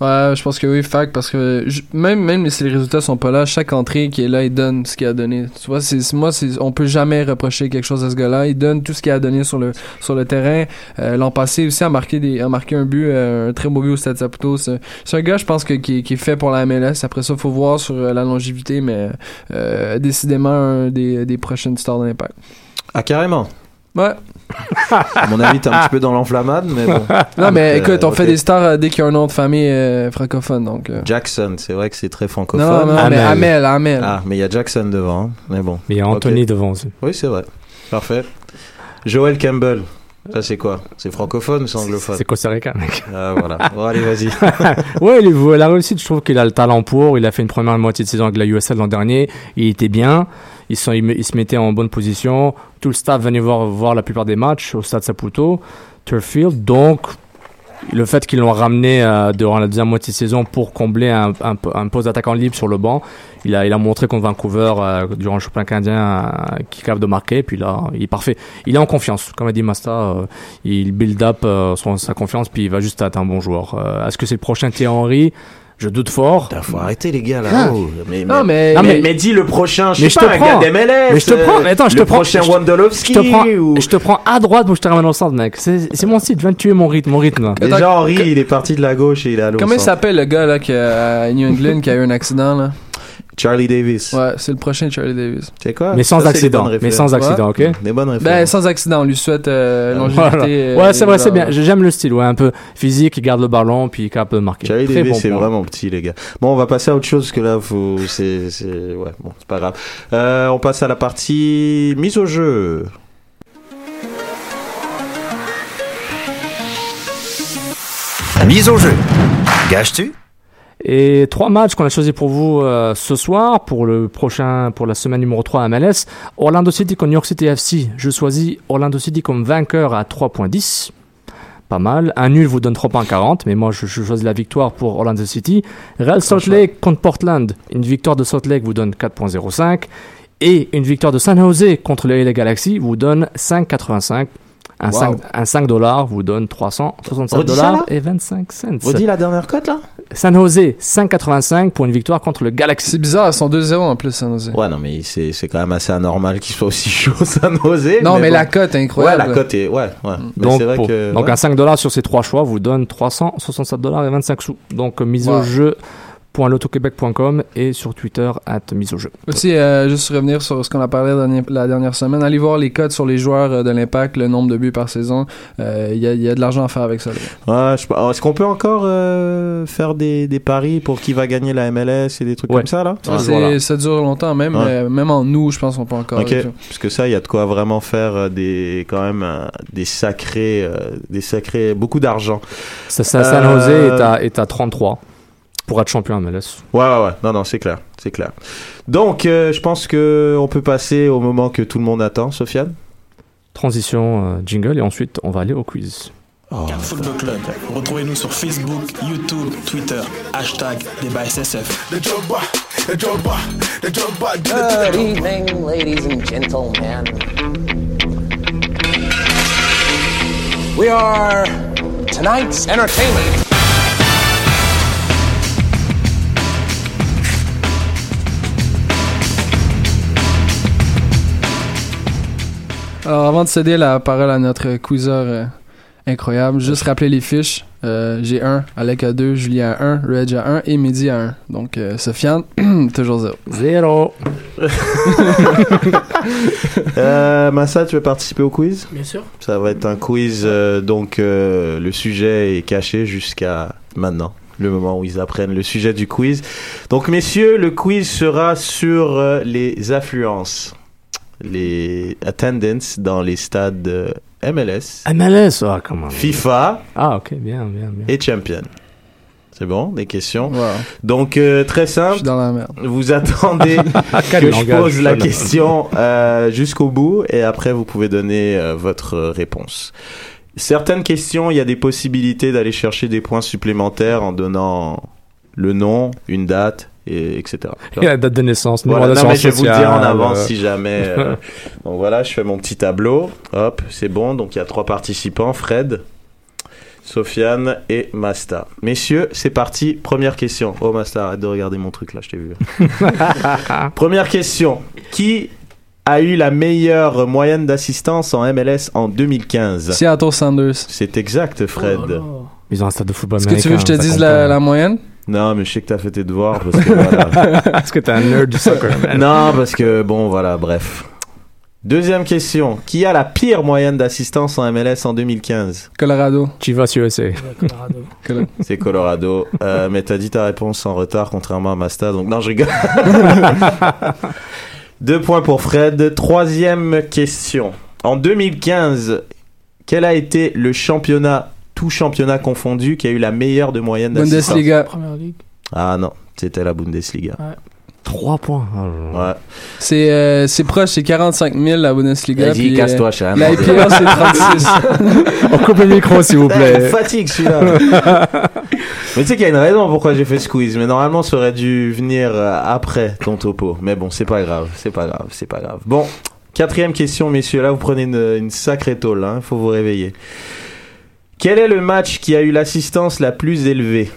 Ouais, je pense que oui, fact, parce que je- même, même si les résultats sont pas là, chaque entrée qui est là, il donne ce qu'il a donné. Tu vois, c'est, moi, c'est, on peut jamais reprocher quelque chose à ce gars-là. Il donne tout ce qu'il a donné sur le, sur le terrain. Euh, l'an passé aussi, a marqué des, a marqué un but, euh, un très beau but au Stade Saputo. C'est, un gars, je pense, que, qui, qui est fait pour la MLS. Après ça, faut voir sur euh, la longévité, mais, euh, décidément un des, des prochaines stars de l'impact. Ah, carrément. Ouais. À mon avis, t'es un petit peu dans l'enflammade, mais bon. Non, mais écoute, on euh, fait des stars euh, dès qu'il y a un nom de famille euh, francophone, donc. euh. Jackson, c'est vrai que c'est très francophone. Non, non, mais Amel, Amel. Ah, mais il y a Jackson devant, hein. mais bon. Mais il y a Anthony Ok. devant aussi. Oui, c'est vrai. Parfait. Joel Campbell. Ça, c'est quoi? C'est francophone ou c'est anglophone? C'est Costa Rica, mec. Ah, voilà. Bon, allez, vas-y. ouais, il est- la réussite, je trouve qu'il a le talent pour. Il a fait une première moitié de saison avec la USL l'an dernier. Il était bien. Ils, se mettaient en bonne position. Tout le staff venait voir, voir la plupart des matchs au stade Saputo, Turfield. Donc, le fait qu'ils l'ont ramené euh, durant la deuxième moitié de saison pour combler un, un, un poste d'attaquant libre sur le banc, il a, il a montré contre Vancouver euh, durant le championnat canadien euh, qu'il capable de marquer. Puis là, il est parfait. Il est en confiance. Comme a dit Masta, euh, il build up son- sa confiance puis il va juste être un bon joueur. Est-ce que c'est le prochain Thierry Henry? Je doute fort. faut arrêter les gars là. Ah. Oh, mais, Non, mais, mais- mais, mais- mais dis le prochain, je mais sais je pas, te un prends. gars. Mais je te prends. euh, mais attends, je le te prends. prochain je- Wondolowski. Je te prends. ou- Je te prends à droite pour que je te ramène au centre, mec. C'est c'est mon style. Je viens de tuer mon rythme, mon rythme. Déjà, Henri, il est parti de la gauche et il est allé au Comment il s'appelle le gars là qui a, à New England qui a eu un accident là? Charlie Davis. Ouais, c'est le prochain Charlie Davis. C'est quoi? Mais sans Ça, accident. bonnes Mais sans accident, ok? Des bonnes références. Ben sans accident, on lui souhaite euh, longévité. Voilà. euh, Ouais, c'est vrai, c'est bien. J'aime le style, ouais, un peu physique, il garde le ballon, puis il est capable de marquer. Charlie Très Davis, bon c'est vraiment petit, les gars. Bon, on va passer à autre chose, parce que là, faut, c'est, c'est, ouais, bon, c'est pas grave. Euh, on passe à la partie mise au jeu. Mise au jeu. Gâches-tu Et trois matchs qu'on a choisis pour vous euh, ce soir, pour le prochain, pour la semaine numéro 3 à MLS. Orlando City contre New York City FC. Je choisis Orlando City comme vainqueur à 3.10. Pas mal. Un nul vous donne 3.40, mais moi je, je choisis la victoire pour Orlando City. Real Salt Lake contre Portland. Une victoire de Salt Lake vous donne 4.05. Et une victoire de San Jose contre les LA Galaxy vous donne 5.85. Un, Wow. 5, un 5 dollars vous donne 367 Redis ça, dollars et 25 cents. Redis la dernière cote, là San Jose 5,85 pour une victoire contre le Galaxy. C'est bizarre, ils sont 2-0 en plus, San Jose. Ouais, non, mais c'est, c'est quand même assez anormal qu'il soit aussi chaud, San Jose. Non, mais bon. la cote est incroyable. Ouais, la cote est, ouais, ouais. Mais Donc, c'est vrai pour- que. donc ouais. un 5 dollars sur ces trois choix vous donne 367 dollars et 25 sous. Donc mise Wow. au jeu .lotoquebec.com et sur Twitter at mise au jeu. Aussi, euh, juste revenir sur ce qu'on a parlé la dernière, semaine. Allez voir les codes sur les joueurs euh, de l'impact, le nombre de buts par saison. Euh, Il y, a, il y a de l'argent à faire avec ça. Ouais. Est-ce qu'on peut encore euh, faire des, des paris pour qui va gagner la MLS et des trucs Ouais. comme ça, là? Ça, dure longtemps, même, Ouais. euh, même en nous, je pense qu'on peut encore. Ok, avec ça. parce que ça, il y a de quoi vraiment faire euh, des, quand même, euh, des sacrés, euh, des sacrés, beaucoup d'argent. Ça, ça, San Euh, Jose est à, est à 33. Pour être champion MLS. Ouais, ouais, ouais. Non, non, c'est clair. C'est clair. Donc, euh, je pense que on peut passer au moment que tout le monde attend, Sofiane. Transition euh, jingle et ensuite on va aller au quiz. Cannes Football Club. Retrouvez-nous sur Facebook, YouTube, Twitter, hashtag débat SSF. Good evening, ladies and gentlemen. We are tonight's entertainment. Alors, avant de céder la parole à notre quizzer euh, incroyable, juste rappeler les fiches. Euh, J'ai 1, Alec a 2, Julie a 1, Reg a 1 et Mehdi a 1. Donc, euh, Sofiane, toujours 0. Zéro. Euh, Massa, tu veux participer au quiz? Bien sûr. Ça va être un quiz, euh, donc euh, le sujet est caché jusqu'à maintenant, le moment où ils apprennent le sujet du quiz. Donc messieurs, le quiz sera sur euh, les affluences, les attendances dans les stades euh, MLS, MLS, ah, comment FIFA Ah, ok, bien, bien, bien. et Champion. C'est bon, des questions. Wow. Donc euh, très Je simple. suis dans la merde. Vous attendez que je langage pose la question euh, jusqu'au bout et après vous pouvez donner euh, votre réponse. Certaines questions, il y a des possibilités d'aller chercher des points supplémentaires en donnant le nom, une date, et etc. Et la date de naissance, Voilà, non, mais je vais vous le dire en sociale, avance euh, si jamais. euh, donc voilà, je fais mon petit tableau. Hop, c'est bon. Donc il y a trois participants Fred, Sofiane et Masta. Messieurs, c'est parti. Première question. Oh Masta, arrête de regarder mon truc là, je t'ai vu. Première question. Qui a eu la meilleure moyenne d'assistance en MLS en 2015 Seattle Sanders. C'est exact, Fred. Oh. Ils ont un stade de football Est-ce que tu veux que je te dise la moyenne? Non, mais je sais que t'as fait tes devoirs parce que voilà. Est-ce que t'es un nerd du soccer, man? Non, parce que bon, voilà, bref. Deuxième question. Qui a la pire moyenne d'assistance en MLS en 2015 Colorado. Chivas USA. Colorado. Colo- C'est Colorado. Euh, mais t'as dit ta réponse en retard, contrairement à Masta, donc non, je rigole. Deux points pour Fred. Troisième question. En 2015, quel a été le championnat, tout championnat confondu, qui a eu la meilleure de moyenne d'assistance Bundesliga. Première ligue. Ah non, c'était la Bundesliga. Trois points. Ah. Ouais. C'est euh, c'est proche, c'est 45 000 la Bundesliga. Vas-y, casse-toi, euh, La c'est 36. On coupe le micro, s'il vous il plaît. fatigue celui-là. mais tu sais qu'il y a une raison pourquoi j'ai fait ce quiz. Mais normalement, ça aurait dû venir euh, après ton topo. Mais bon, c'est pas grave. C'est pas grave. C'est pas grave. Bon, quatrième question, messieurs. Là, vous prenez une, une sacrée tôle. Hein. Faut vous réveiller. Quel est le match qui a eu l'assistance la plus élevée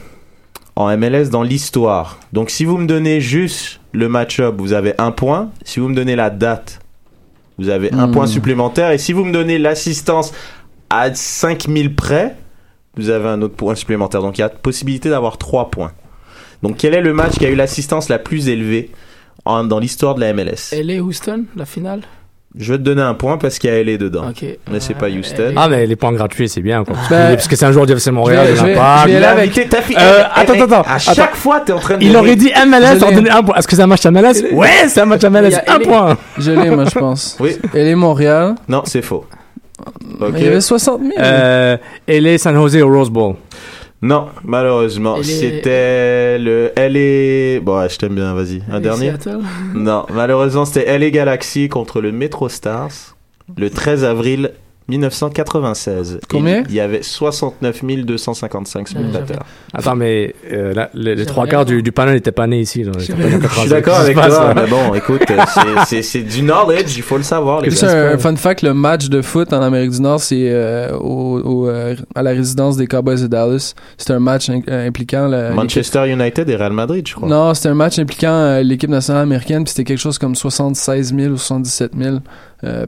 en MLS dans l'histoire? Donc, si vous me donnez juste le match-up, vous avez un point. Si vous me donnez la date, vous avez un Hmm. point supplémentaire. Et si vous me donnez l'assistance à 5000 près, vous avez un autre point supplémentaire. Donc il y a possibilité d'avoir 3 points. Donc quel est le match qui a eu l'assistance la plus élevée en- dans l'histoire de la MLS LA Houston, la finale? Je vais te donner un point parce qu'il y a LA dedans. Ok. Mais c'est pas Houston. Ah, mais les points gratuits, c'est bien, quoi. Ben, Parce que c'est un joueur du FC Montréal, je de vais- je vais- l'Impact. je vais Il fille. Euh, attends, eh, attends, À attends. chaque fois, t'es en train de. Il aurait dit MLS, l'ai. donnait un point. Est-ce que c'est un match MLS Ouais, c'est un match y MLS, un LA. point. Je l'ai, moi, je pense. Oui. Elle est Montréal. Non, c'est faux. Ok. Mais Il y avait 60 000. Euh, LA, San Jose au Rose Bowl. Non, malheureusement, c'était le LA. Bon, ouais, je t'aime bien, vas-y. Un dernier. Non, malheureusement, c'était LA Galaxy contre le Metro Stars le 13 avril 1996. Combien Il y avait 69 255 spectateurs. Attends, mais euh, là, les, trois quarts du, du panel n'étaient pas nés ici. Je suis 85. d'accord avec toi, passe, là? mais bon, écoute, euh, c'est- du knowledge, il faut le savoir, les un, un fun fact, le match de foot en Amérique du Nord, c'est euh, au, au, euh, à la résidence des Cowboys de Dallas. C'est un match in- euh, impliquant la- Manchester United et Real Madrid, je crois. Non, c'était un match impliquant euh, l'équipe nationale américaine, puis c'était quelque chose comme 76 000 ou 77 000 euh,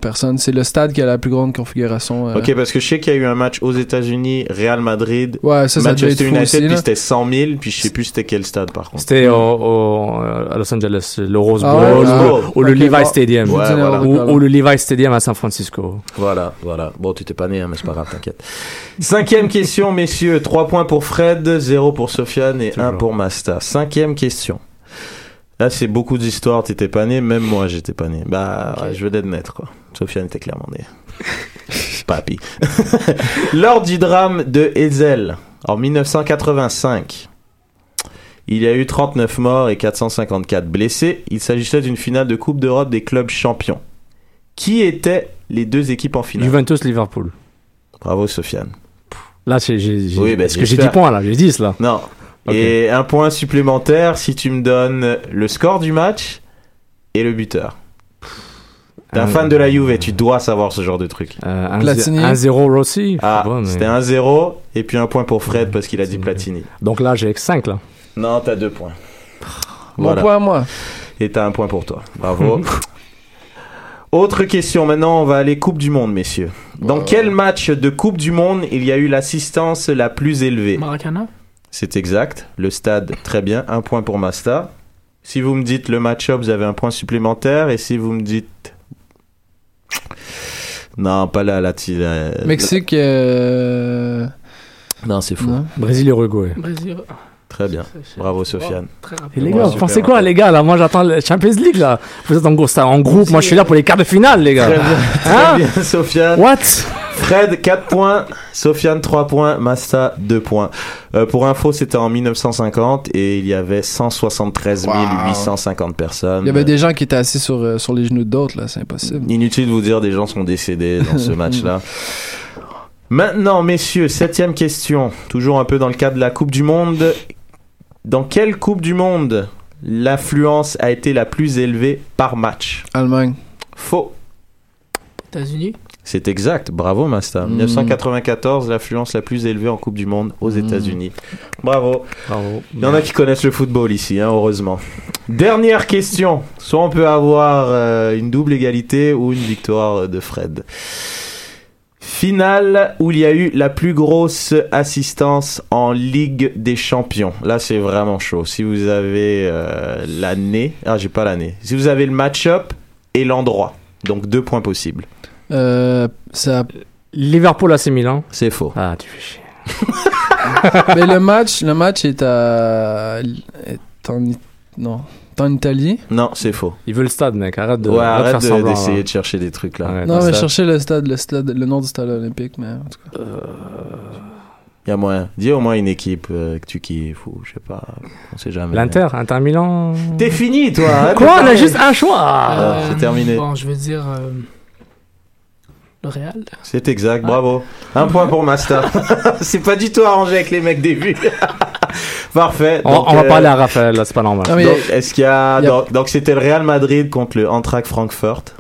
personnes. C'est le stade qui a la plus grande configuration. euh. Ok, parce que je sais qu'il y a eu un match aux États-unis, Real Madrid, Ouais, ça, Manchester United, aussi, puis c'était 100 000, puis je sais plus c'était quel stade par contre. C'était au, au- à Los Angeles, le Rose Bowl, Ah ouais, ou, Bowl. ou le Levi bon. Stadium. Ouais, voilà. va Ou, ou le Levi Stadium à San Francisco. Voilà, voilà. Bon, tu t'es pas né, hein, mais c'est pas grave, t'inquiète. Cinquième question, messieurs. 3 points pour Fred, 0 pour Sofiane et 1 Toujours. pour Masta. Cinquième question. Là, c'est beaucoup d'histoires. T'étais pas né, même moi, j'étais pas né. Bah, je veux d'admettre, quoi. Sofiane était clairement né. Papy. Lors du drame de Ezel, en 1985, Il y a eu 39 morts et 454 blessés. Il s'agissait d'une finale de Coupe d'Europe des clubs champions. Qui étaient les deux équipes en finale? Juventus Liverpool. Bravo Sofiane. Là, j'ai, Oui, parce que j'ai j'espère. 10 points là, j'ai 10 là. Non. Et un point supplémentaire si tu me donnes le score du match et le buteur. T'es un fan de la Juve, tu dois savoir ce genre de truc. Euh, un Platini. 1-0 Rossi. Ah, Ouais, mais- c'était 1-0 et puis un point pour Fred parce qu'il a dit Platini. Donc là, j'ai 5 là. Non, t'as deux points. Mon Voilà. point à moi. Et t'as un point pour toi. Bravo. Autre question, maintenant on va aller Coupe du Monde, messieurs. Dans quel match de Coupe du Monde il y a eu l'assistance la plus élevée? Maracana? C'est exact. Le stade, très bien. Un point pour Masta. Si vous me dites le match-up, vous avez un point supplémentaire. Et si vous me dites. Non, pas la. la, la- Mexique. euh, Non, c'est non. Brésil-Uruguay. Brésil. Très bien. Bravo, Sofiane. Et les gars, vous pensez quoi, les gars là? Moi, j'attends la Champions League là. Vous êtes en, gros, en groupe. Moi, je suis là pour les quarts de finale, les gars. Très bien, Hein? Très bien, Sofiane. What? Fred, 4 points. Sofiane, 3 points. Masta, 2 points. Euh, pour info, c'était en 1950 et il y avait 173 850 personnes. Il y avait des gens qui étaient assis sur, euh, sur les genoux d'autres, là, c'est impossible. Inutile de vous dire, des gens sont décédés dans ce match-là. Maintenant, messieurs, septième question. Toujours un peu dans le cadre de la Coupe du Monde. Dans quelle Coupe du Monde l'affluence a été la plus élevée par match? Allemagne. Faux. États-Unis C'est exact. Bravo, Masta. Mm. 1994, l'affluence la plus élevée en Coupe du Monde aux États-Unis. Bravo. Bravo. Il y en a qui connaissent le football ici, hein, heureusement. Dernière question. Soit on peut avoir euh, une double égalité ou une victoire de Fred. Finale où il y a eu la plus grosse assistance en Ligue des Champions. Là, c'est vraiment chaud. Si vous avez euh, l'année, ah, j'ai pas l'année. Si vous avez le match-up et l'endroit, donc deux points possibles. Euh, ça... Liverpool AC Milan. C'est faux. Ah, tu fais chier. Mais le match, le match est à. est en... Non. En Italie. Non, c'est faux. Il veut le stade, mec. Arrête de, Ouais, arrête de de- d'essayer là. de chercher des trucs là. Arrête. Non, mais cherchez le stade, le stade, le nom du stade olympique, mais en tout cas. Il y a moyen. Dis au moins une équipe euh, que tu kiffes ou je sais pas. On sait jamais. L'Inter, Inter Milan. T'es fini, toi. de Quoi On a juste un choix. Ah, c'est terminé. Bon, je veux dire. Le Real. C'est exact, bravo. Un point pour Masta. c'est pas du tout arrangé avec les mecs des vues. Parfait. On, Donc, on va euh, parler à Raphaël, là, c'est pas normal. Non, mais- donc, est-ce qu'il y a, il y a- donc, donc c'était le Real Madrid contre le Eintracht Frankfurt.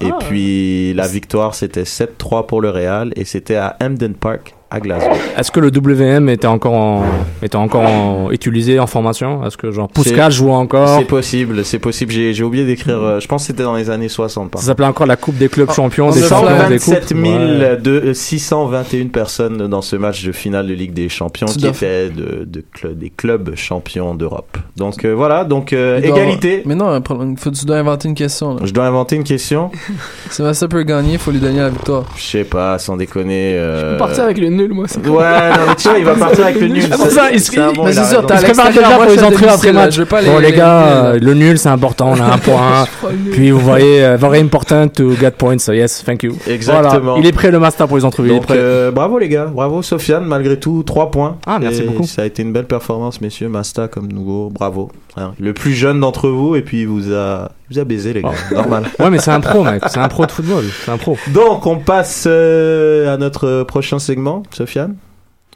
Et Ah. puis la victoire c'était 7-3 pour le Real et c'était à Hamden Park à Glasgow. Est-ce que le WM était encore en, était encore en- utilisé en formation? Est-ce que genre Puskas jouait encore? C'est possible, c'est possible. J'ai j'ai oublié d'écrire. euh, je pense que c'était dans les années 60. par Ça s'appelait encore la Coupe des clubs champions, on des champions, des 127 coupes. 000 Ouais. de, euh, 621 personnes dans ce match de finale de Ligue des Champions qui était de, de cl- des clubs champions d'Europe. Donc euh, voilà, donc euh, Il doit égalité. Mais non, faut, tu dois inventer une question. Là. Je dois inventer une question. Sébastien peut gagner, faut lui donner la victoire. Je sais pas, sans déconner. euh, Je peux partir avec le nul, moi. c'est Ouais, non, mais tu vois, il va partir avec le nul. Pour ça, il- c'est c'est sûr, t'as pour les entrées après match. Bon, les- gars, les- le nul, c'est important, on a un point. Puis vous voyez, euh, very important to get points, so yes, thank you. Exactement. Il est prêt le master pour les entrevues. Euh, bravo les gars, bravo Sofiane, malgré tout, 3 points. Ah, merci beaucoup. Ça a été une belle performance, messieurs. Masta comme nouveau, bravo. Hein, Le plus jeune d'entre vous, et puis il vous a, vous a baisé les gars, normal. Ouais, mais c'est un pro, mec. C'est un pro de football. C'est un pro. Donc, on passe euh, à notre prochain segment, Sofiane.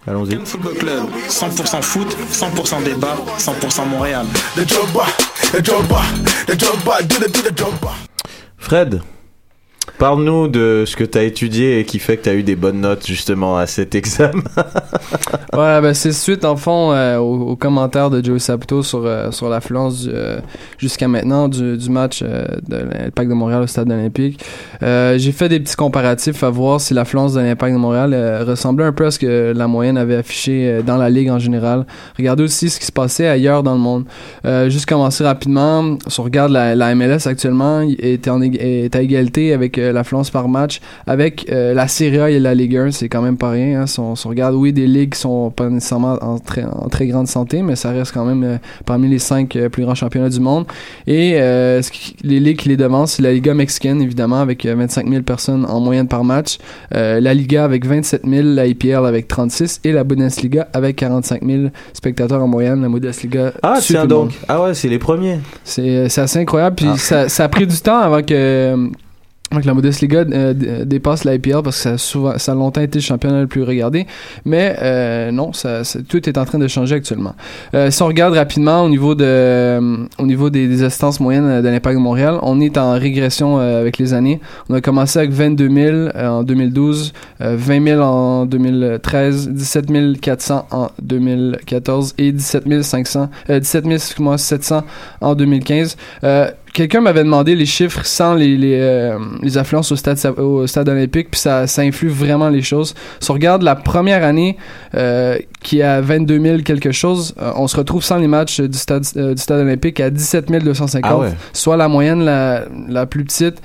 Allons-y. Cannes Football Club, 100% foot, 100% débat, 100% Montréal. Fred, parle-nous de ce que tu as étudié et qui fait que tu as eu des bonnes notes justement à cet examen. Ouais, ben c'est suite en fond euh, aux, commentaires de Joey Saputo sur euh, sur l'affluence euh, jusqu'à maintenant du, du match de l'Impact de Montréal au Stade olympique. J'ai fait des petits comparatifs à voir si l'affluence de l'Impact de Montréal ressemblait un peu à ce que la moyenne avait affiché dans la ligue en général. Regardez aussi ce qui se passait ailleurs dans le monde. Juste commencer rapidement, si on regarde la, MLS actuellement, est, est à égalité avec euh, l'affluence par match avec euh, la Serie A et la Ligue 1, c'est quand même pas rien. Hein. Si, on, si on regarde, oui, des ligues qui sont pas nécessairement en très, en très grande santé, mais ça reste quand même euh, parmi les cinq euh, plus grands championnats du monde. Et ce qui- les ligues qui les devancent, c'est la Liga mexicaine, évidemment, avec euh, 25 000 personnes en moyenne par match. La Liga avec 27 000, la IPL avec 36 et la Bundesliga avec 45 000 spectateurs en moyenne. La Bundesliga Ah, tiens donc. Ah ouais, c'est les premiers. C'est c'est assez incroyable. Puis Ah. ça, ça a pris du temps avant que, que la Bundesliga euh, d- dépasse la IPL parce que ça a, souvent, ça a longtemps été le championnat le plus regardé. Mais euh, non, ça, ça- tout est en train de changer actuellement. Euh, si on regarde rapidement au niveau, de, euh, au niveau des, des assistances moyennes de l'Impact de Montréal, on est en régression euh, avec les années. On a commencé avec 22 000 euh, en 2012, euh, 20 000 en 2013, 17 400 en 2014 et 17 500, euh, 17 excuse-moi, 700 en 2015. Quelqu'un m'avait demandé les chiffres sans les, les, euh, les affluences au stade, au stade olympique, puis ça, ça influe vraiment les choses. Si on regarde la première année euh, qui est à 22 000 quelque chose, euh, on se retrouve sans les matchs du stade, du stade olympique à 17 250, Ah ouais. soit la moyenne la, la plus petite,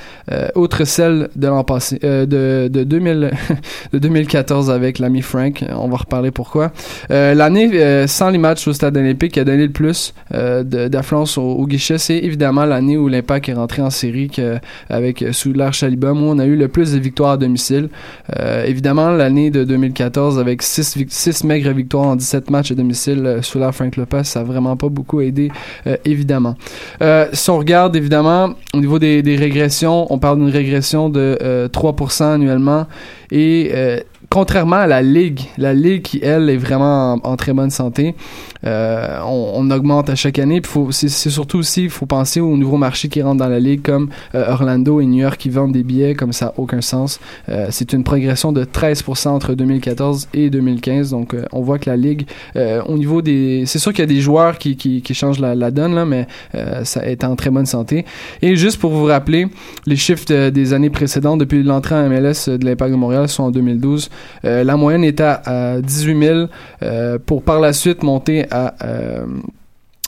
outre celle de l'an passé, de, de, 2000, de 2014 avec l'ami Frank. On va reparler pourquoi. L'année sans les matchs au stade olympique qui a donné le plus d'affluence au, au guichet, c'est évidemment l'année où l'Impact est rentré en série que, avec sous l'ère Chalibom où on a eu le plus de victoires à domicile. Euh, évidemment, l'année de 2014 avec 6 maigres victoires en 17 matchs à domicile euh, sous l'ère Frank Lopez, ça a vraiment pas beaucoup aidé, euh, évidemment. Si on regarde évidemment au niveau des, régressions, on parle d'une régression de euh, 3% annuellement et contrairement à la ligue, la ligue qui elle est vraiment en, en très bonne santé, euh, on, on augmente à chaque année. C'est surtout aussi, il faut penser aux nouveaux marchés qui rentrent dans la ligue comme euh, Orlando et New York qui vendent des billets comme ça, aucun sens. Euh, c'est une progression de 13% entre 2014 et 2015. Donc euh, on voit que la ligue, euh, au niveau des, c'est sûr qu'il y a des joueurs qui, qui, qui changent la, la donne là, mais euh, ça est en très bonne santé. Et juste pour vous rappeler, les chiffres de- des années précédentes, depuis l'entrée en MLS de l'Impact de Montréal, sont en 2012. Euh, la moyenne était à, à 18 000 euh, pour par la suite monter à euh,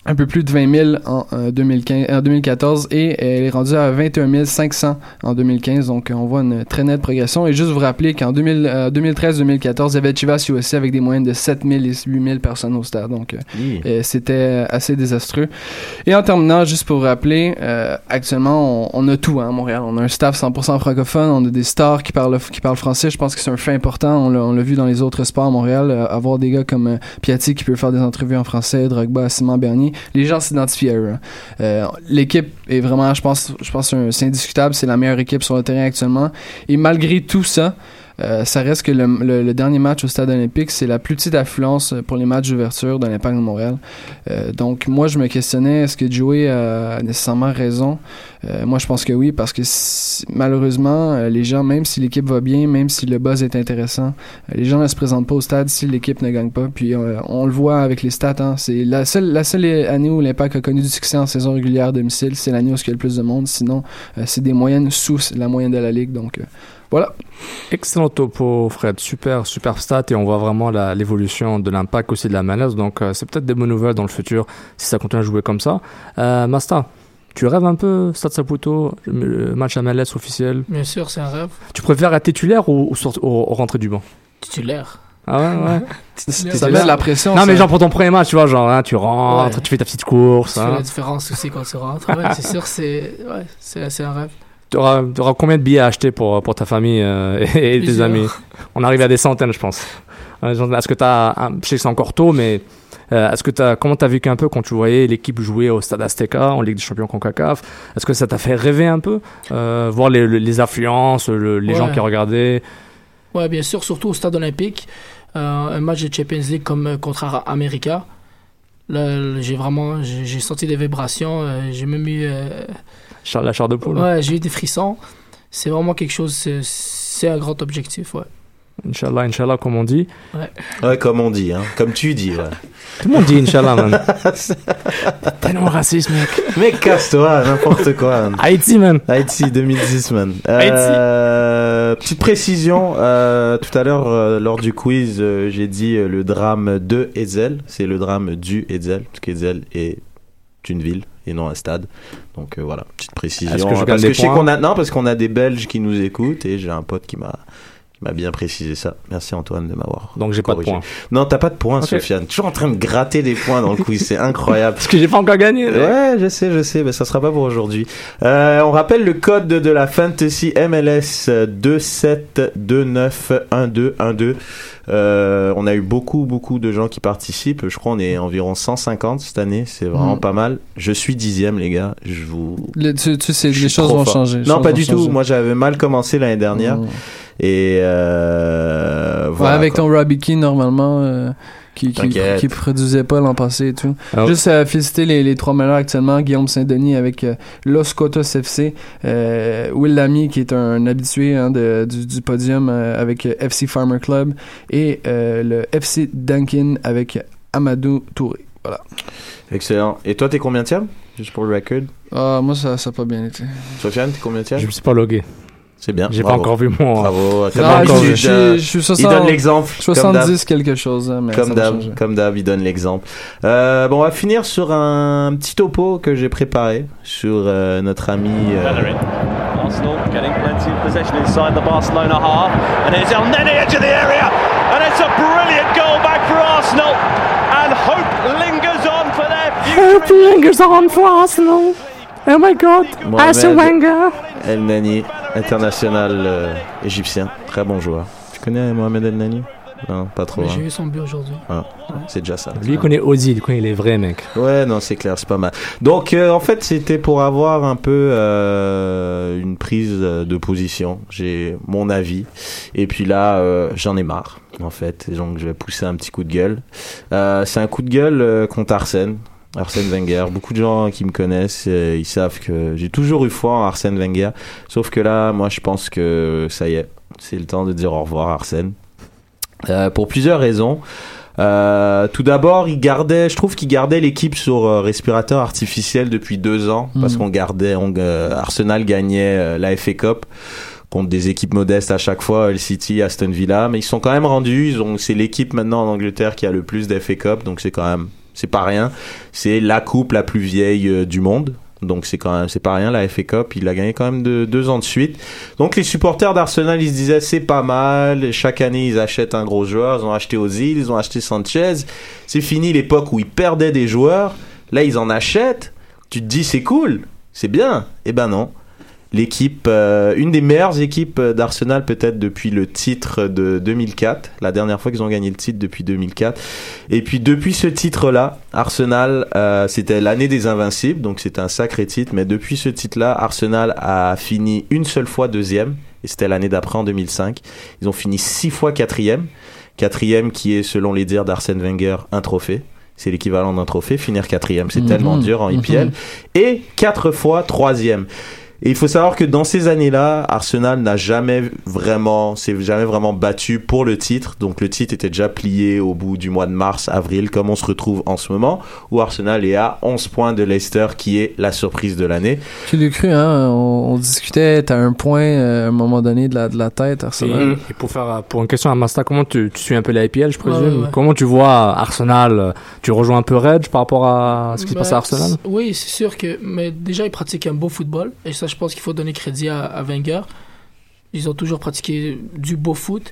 un peu plus de 20 000 en, euh, 2015, en 2014 et elle est rendue à 21 500 en 2015. Donc on voit une très nette progression. Et juste vous rappeler qu'en 2000, euh, 2013-2014, il y avait Chivas USA avec des moyennes de 7 000 et 8 000 personnes au stade. Donc euh, euh, c'était assez désastreux. Et en terminant, juste pour vous rappeler, euh, actuellement, on, on a tout hein, à Montréal. On a un staff 100% francophone, on a des stars qui parlent, qui parlent français. Je pense que c'est un fait important. On l'a, on l'a vu dans les autres sports à Montréal. euh, avoir des gars comme euh, Piatti qui peut faire des entrevues en français, Drogba, Simon Bernier. Les gens s'identifient à eux. hein. Euh, l'équipe est vraiment, je pense, je pense c'est indiscutable. C'est la meilleure équipe sur le terrain actuellement. Et malgré tout ça, euh, ça reste que le dernier match au stade olympique, c'est la plus petite affluence pour les matchs d'ouverture de l'Impact de Montréal. Euh, donc moi, je me questionnais, est-ce que Joey a nécessairement raison? Euh, moi, je pense que oui, parce que malheureusement, euh, les gens, même si l'équipe va bien, même si le buzz est intéressant, euh, les gens ne se présentent pas au stade si l'équipe ne gagne pas. Puis on le voit avec les stats. hein. c'est la seule, la seule année où l'Impact a connu du succès en saison régulière à domicile, c'est l'année où il y a le plus de monde. Sinon, c'est des moyennes sous la moyenne de la ligue. Donc voilà. Excellent topo, Fred. Super, super stat. Et on voit vraiment l'évolution de l'impact aussi de la MLS. Donc, c'est peut-être des bonnes nouvelles dans le futur si ça continue à jouer comme ça. Masta, tu rêves un peu, Stade Saputo, le match MLS officiel? Bien sûr, c'est un rêve. Tu préfères être titulaire ou, ou rentrée du banc? Titulaire. Ah ouais, ouais. Titulaire. Ça met de la pression. Non, ça. mais genre pour ton premier match, tu vois, genre, hein, tu rentres, Ouais. tu fais ta petite course. Tu fais Hein. la différence aussi quand tu rentres. Ouais, c'est sûr, c'est ouais, un rêve. Tu auras, tu auras combien de billets à acheter pour, pour ta famille euh, et, tes Plusieurs. amis? On arrive à des centaines, je pense. Euh, Est-ce que tu as. Je sais que c'est encore tôt, mais. Euh, est-ce que t'as, comment t'as vécu un peu quand tu voyais l'équipe jouer au Stade Azteca en Ligue des Champions CONCACAF? Est-ce que ça t'a fait rêver un peu euh, Voir les, les- les affluences, le- les Ouais. gens qui regardaient? Ouais, bien sûr, surtout au stade olympique. Euh, un match de Champions League comme contre America. Là, j'ai vraiment j'ai senti des vibrations. j'ai même eu. Charles la chair de poule ouais, j'ai eu des frissons. C'est vraiment quelque chose. c'est- C'est un grand objectif, ouais. Inch'Allah, Inch'Allah, comme on dit. Ouais. Ouais, comme on dit, hein. Comme tu dis, ouais. Tout le monde dit Inch'Allah, man. Tellement raciste, mec. Mec, casse-toi, n'importe quoi. man. Haïti, man. Haïti 2010, man. Haïti. Euh, petite précision, euh, tout à l'heure, euh, lors du quiz, euh, j'ai dit le drame de Hetzel. C'est le drame du Hetzel, parce qu'Hetzel est une ville et non un stade. Donc voilà, petite précision. Que je parce que je sais qu'on a non parce qu'on a des Belges qui nous écoutent et j'ai un pote qui m'a m'a bien précisé ça. Merci Antoine de m'avoir. Donc j'ai pas de points. Non, t'as pas de points. Sofiane. Toujours en train de gratter des points dans le quiz, c'est incroyable. Parce que j'ai pas encore gagné. Ouais, je sais, je sais, mais ça sera pas pour aujourd'hui. Euh, on rappelle le code de la Fantasy MLS 27291212. Euh, on a eu beaucoup, beaucoup de gens qui participent. Je crois on est environ 150 cette année. C'est vraiment Mm. pas mal. Je suis dixième, les gars. Je vous. Le- tu, tu sais, les choses vont fort. changer. les Non, pas du tout. Moi, j'avais mal commencé l'année dernière. Mm. Et euh, Ouais, voilà. avec quoi. ton Keane, normalement, euh, qui, qui, produisait pas l'an passé et tout. Alors- Juste à féliciter les, les trois meilleurs actuellement, Guillaume Saint-Denis avec euh, Los Cotos FC, euh, Will Lamy qui est un habitué hein, de, du, du podium euh, avec euh, FC Farmer Club et euh, le FC Duncan avec Amadou Touré. Voilà. Excellent. Et toi, t'es combien tième Juste pour le record. Ah, moi, ça n'a pas bien été. Sofiane, t'es combien tième Je me suis pas logué. C'est bien. J'ai pas encore vu mon. Bravo. Comme Ah, d'habitude, je, je, je suis il 60, donne l'exemple. comme d'hab. 70 quelque chose. hein, mais Comme d'hab, changer. comme d'hab, il donne l'exemple. Euh, bon, on va finir sur un petit topo que j'ai préparé sur euh, notre ami. euh, Arsenal getting plenty of possession inside the Barcelona half. And here's El Nene edge of the area. And it's a brilliant goal back for Arsenal. And hope lingers on for their Hope lingers on for Arsenal. Oh my god. Arsene Mohamed Wenger. El Nani, international euh, égyptien, très bon joueur. Tu connais Mohamed El Nani? Non, pas trop. Mais hein. J'ai eu son but aujourd'hui. Ah, c'est déjà ça. Lui il connaît Ozzy, il connaît les vrais mecs. Ouais, non, c'est clair, c'est pas mal. Donc, euh, en fait, c'était pour avoir un peu euh, une prise de position. J'ai mon avis. Et puis là, euh, j'en ai marre, en fait. Donc, je vais pousser un petit coup de gueule. Euh, c'est un coup de gueule euh, contre Arsène. Arsène Wenger. Beaucoup de gens qui me connaissent, euh, ils savent que j'ai toujours eu foi en Arsène Wenger. Sauf que là, moi, je pense que ça y est, c'est le temps de dire au revoir, Arsène. Euh, pour plusieurs raisons. Euh, tout d'abord, il gardait, je trouve qu'il gardait l'équipe sur euh, respirateur artificiel depuis deux ans parce Mhm. qu'on gardait, on, Arsenal gagnait la FA Cup contre des équipes modestes à chaque fois, Hull City, Aston Villa, mais ils sont quand même rendus. Ils ont, c'est l'équipe maintenant en Angleterre qui a le plus d'FA Cup, donc c'est quand même, c'est pas rien. C'est la coupe la plus vieille euh, du monde. Donc c'est quand même c'est pas rien la FA Cup, il a gagné quand même de deux ans de suite. Donc les supporters d'Arsenal ils se disaient c'est pas mal, chaque année ils achètent un gros joueur, ils ont acheté Ozil, ils ont acheté Sanchez. C'est fini l'époque où ils perdaient des joueurs, là ils en achètent. Tu te dis c'est cool, c'est bien. Eh ben non. L'équipe, euh, une des meilleures équipes euh, d'Arsenal peut-être depuis le titre de 2004, la dernière fois qu'ils ont gagné le titre depuis 2004. Et puis depuis ce titre-là, Arsenal, euh, c'était l'année des Invincibles, donc c'était un sacré titre. Mais depuis ce titre-là, Arsenal a fini une seule fois deuxième, et c'était l'année d'après en 2005. Ils ont fini six fois quatrième, quatrième qui est selon les dires d'Arsène Wenger un trophée. C'est l'équivalent d'un trophée, finir quatrième. C'est Mhm. tellement dur en IPL. Mhm. Et quatre fois troisième. Et il faut savoir que dans ces années-là, Arsenal n'a jamais vraiment, s'est jamais vraiment battu pour le titre. Donc le titre était déjà plié au bout du mois de mars, avril, comme on se retrouve en ce moment, où Arsenal est à 11 points de Leicester, qui est la surprise de l'année. Tu l'as cru, hein? On, on discutait, t'as un point euh, à un moment donné de la, de la tête, Arsenal. et pour faire pour une question à Masta, comment tu, tu suis un peu la IPL, je présume? Ouais, ouais, ouais. Comment tu vois Arsenal? Tu rejoins un peu Reg par rapport à ce qui se passe à Arsenal? Oui, c'est sûr que. Mais déjà, ils pratiquent un beau football. Et ça, je pense qu'il faut donner crédit à, à Wenger. Ils ont toujours pratiqué du beau foot.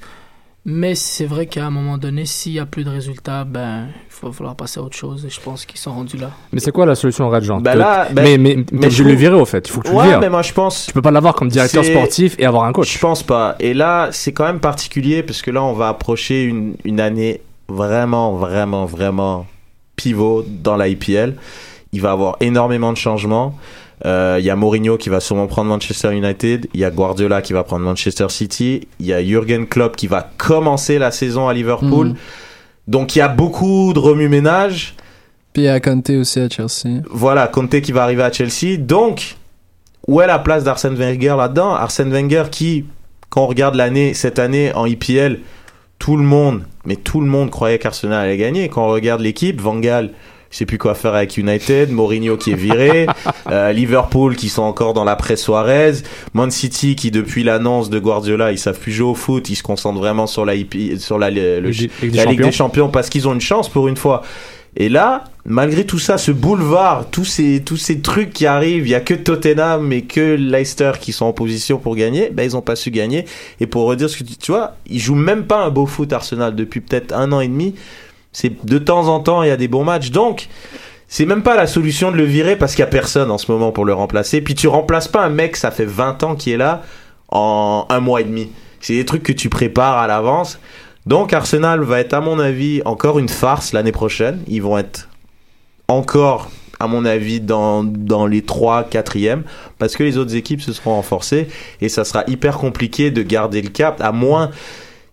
Mais c'est vrai qu'à un moment donné, s'il n'y a plus de résultats, ben, il va falloir passer à autre chose. Et je pense qu'ils sont rendus là. Mais c'est quoi la solution genre Bah Tu- là, ben, Mais mais, mais je je le virer au fait. Il faut que tu le Ouais, vires. mais moi je pense. Tu peux pas l'avoir comme directeur sportif et avoir un coach. Je pense pas. Et là, c'est quand même particulier parce que là, on va approcher une, une année vraiment, vraiment, vraiment pivot dans la IPL. Il va y avoir énormément de changements. Euh, Il y a Mourinho qui va sûrement prendre Manchester United. Il y a Guardiola qui va prendre Manchester City. Il y a Jürgen Klopp qui va commencer la saison à Liverpool. Mhm. Donc il y a beaucoup de remue-ménage. Puis à Conte aussi à Chelsea. Voilà, Conte qui va arriver à Chelsea. Donc, où est la place d'Arsène Wenger là-dedans? Arsène Wenger qui, quand on regarde l'année, cette année en IPL, tout le monde, mais tout le monde croyait qu'Arsenal allait gagner. Quand on regarde l'équipe, Van Gaal, je sais plus quoi faire avec United, Mourinho qui est viré, euh, Liverpool qui sont encore dans la presse Suarez, Man City qui depuis l'annonce de Guardiola, ils savent plus jouer au foot, ils se concentrent vraiment sur la IP, sur la, le- Ligue- Ligue des la Ligue Champions. des Champions parce qu'ils ont une chance pour une fois. Et là, malgré tout ça, ce boulevard, tous ces, tous ces trucs qui arrivent, il y a que Tottenham et que Leicester qui sont en position pour gagner, ben ils ont pas su gagner. Et pour redire ce que tu, tu vois, ils jouent même pas un beau foot Arsenal depuis peut-être un an et demi. C'est de temps en temps, il y a des bons matchs. Donc, c'est même pas la solution de le virer parce qu'il y a personne en ce moment pour le remplacer. Puis tu remplaces pas un mec, ça fait 20 ans qui est là, en un mois et demi. C'est des trucs que tu prépares à l'avance. Donc Arsenal va être, à mon avis, encore une farce l'année prochaine. Ils vont être encore, à mon avis, dans, dans les 3 4e parce que les autres équipes se seront renforcées et ça sera hyper compliqué de garder le cap à moins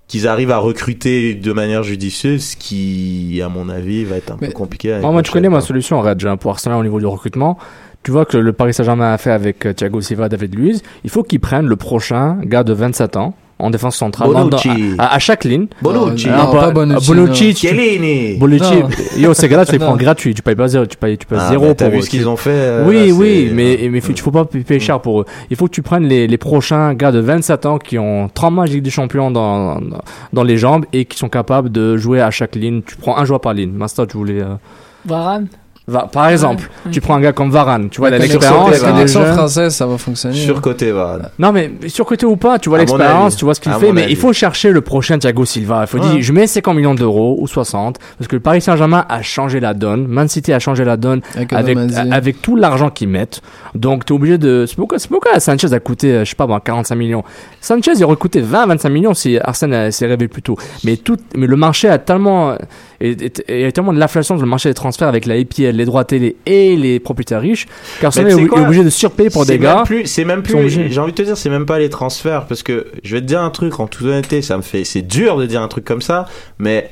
qu'ils arrivent à recruter de manière judicieuse, ce qui, à mon avis, va être un peu compliqué. Moi, tu connais ma quoi. solution, Reg, hein, pour Arsenal au niveau du recrutement. Tu vois que le Paris Saint-Germain a fait avec euh, Thiago Silva, David Luiz. Il faut qu'ils prennent le prochain gars de 27 ans en défense centrale. dans- Bonucci. à, à chaque ligne. Bonucci. Euh, Non, pas Bonucci, Bonucci, non. tu- Chiellini. Bonucci. Non. Yo, ces gars-là, tu les Non. prends gratuits. Tu payes pas zéro. Tu payes, tu payes Ah, zéro pour vu eux. ce qu'ils ont fait, euh, oui, là, oui, c'est- mais, mais il faut pas payer cher pour eux. Il faut que tu prennes les, les prochains gars de 27 ans qui ont 30 matchs de Ligue des Champions dans, dans, dans les jambes et qui sont capables de jouer à chaque ligne. Tu prends un joueur par ligne. Master, tu voulais. euh, Varane Va- par exemple, Ouais, tu prends un gars comme Varane, tu vois, il a La l'expérience, française, ça va fonctionner. hein. Surcoté, Varane. Non, mais surcoté ou pas, tu vois l'expérience, tu vois ce qu'il fait, mais avis. il faut chercher le prochain Thiago Silva. Il faut Ouais. dire, je mets 50 millions d'euros ou 60, parce que le Paris Saint-Germain a changé la donne, Man City a changé la donne Avec avec, tout l'argent qu'ils mettent. Donc, t'es obligé de, c'est pourquoi, c'est pourquoi Sanchez a coûté, euh, je sais pas, bon, 45 millions? Sanchez, il aurait coûté 20, 25 millions si Arsène s'est rêvé plus tôt. Mais tout, mais le marché a tellement, et, et- et- tellement de l'inflation sur le marché des transferts avec la EPL, les droits télé et les propriétaires riches, qu'Arsenal Mais est, obligé de surpayer pour des gars. C'est même plus. J'ai envie de te dire, c'est même pas les transferts parce que je vais te dire un truc en toute honnêteté, ça me fait, c'est dur de dire un truc comme ça, mais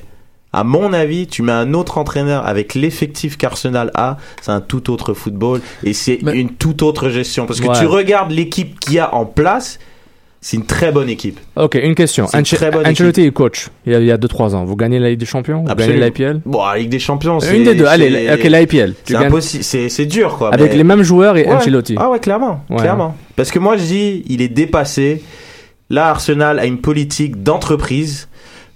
à mon avis, tu mets un autre entraîneur avec l'effectif qu'Arsenal a, c'est un tout autre football et c'est une toute autre gestion parce que Ouais. tu regardes l'équipe qu'il y a en place, c'est une très bonne équipe. Ok, une question. C'est une Anche- très bonne Ancelotti est coach il y a- il y a 2-3 ans. Vous gagnez la Ligue des Champions? Vous gagnez Absolument. l'IPL Bon, la Ligue des Champions, c'est Une des deux. Allez, ok, l'IPL. C'est dur quoi. Avec mais- les mêmes joueurs et Ouais. Ancelotti. Ah ouais, clairement, Ouais. clairement. Parce que moi je dis, il est dépassé. Là, Arsenal a une politique d'entreprise.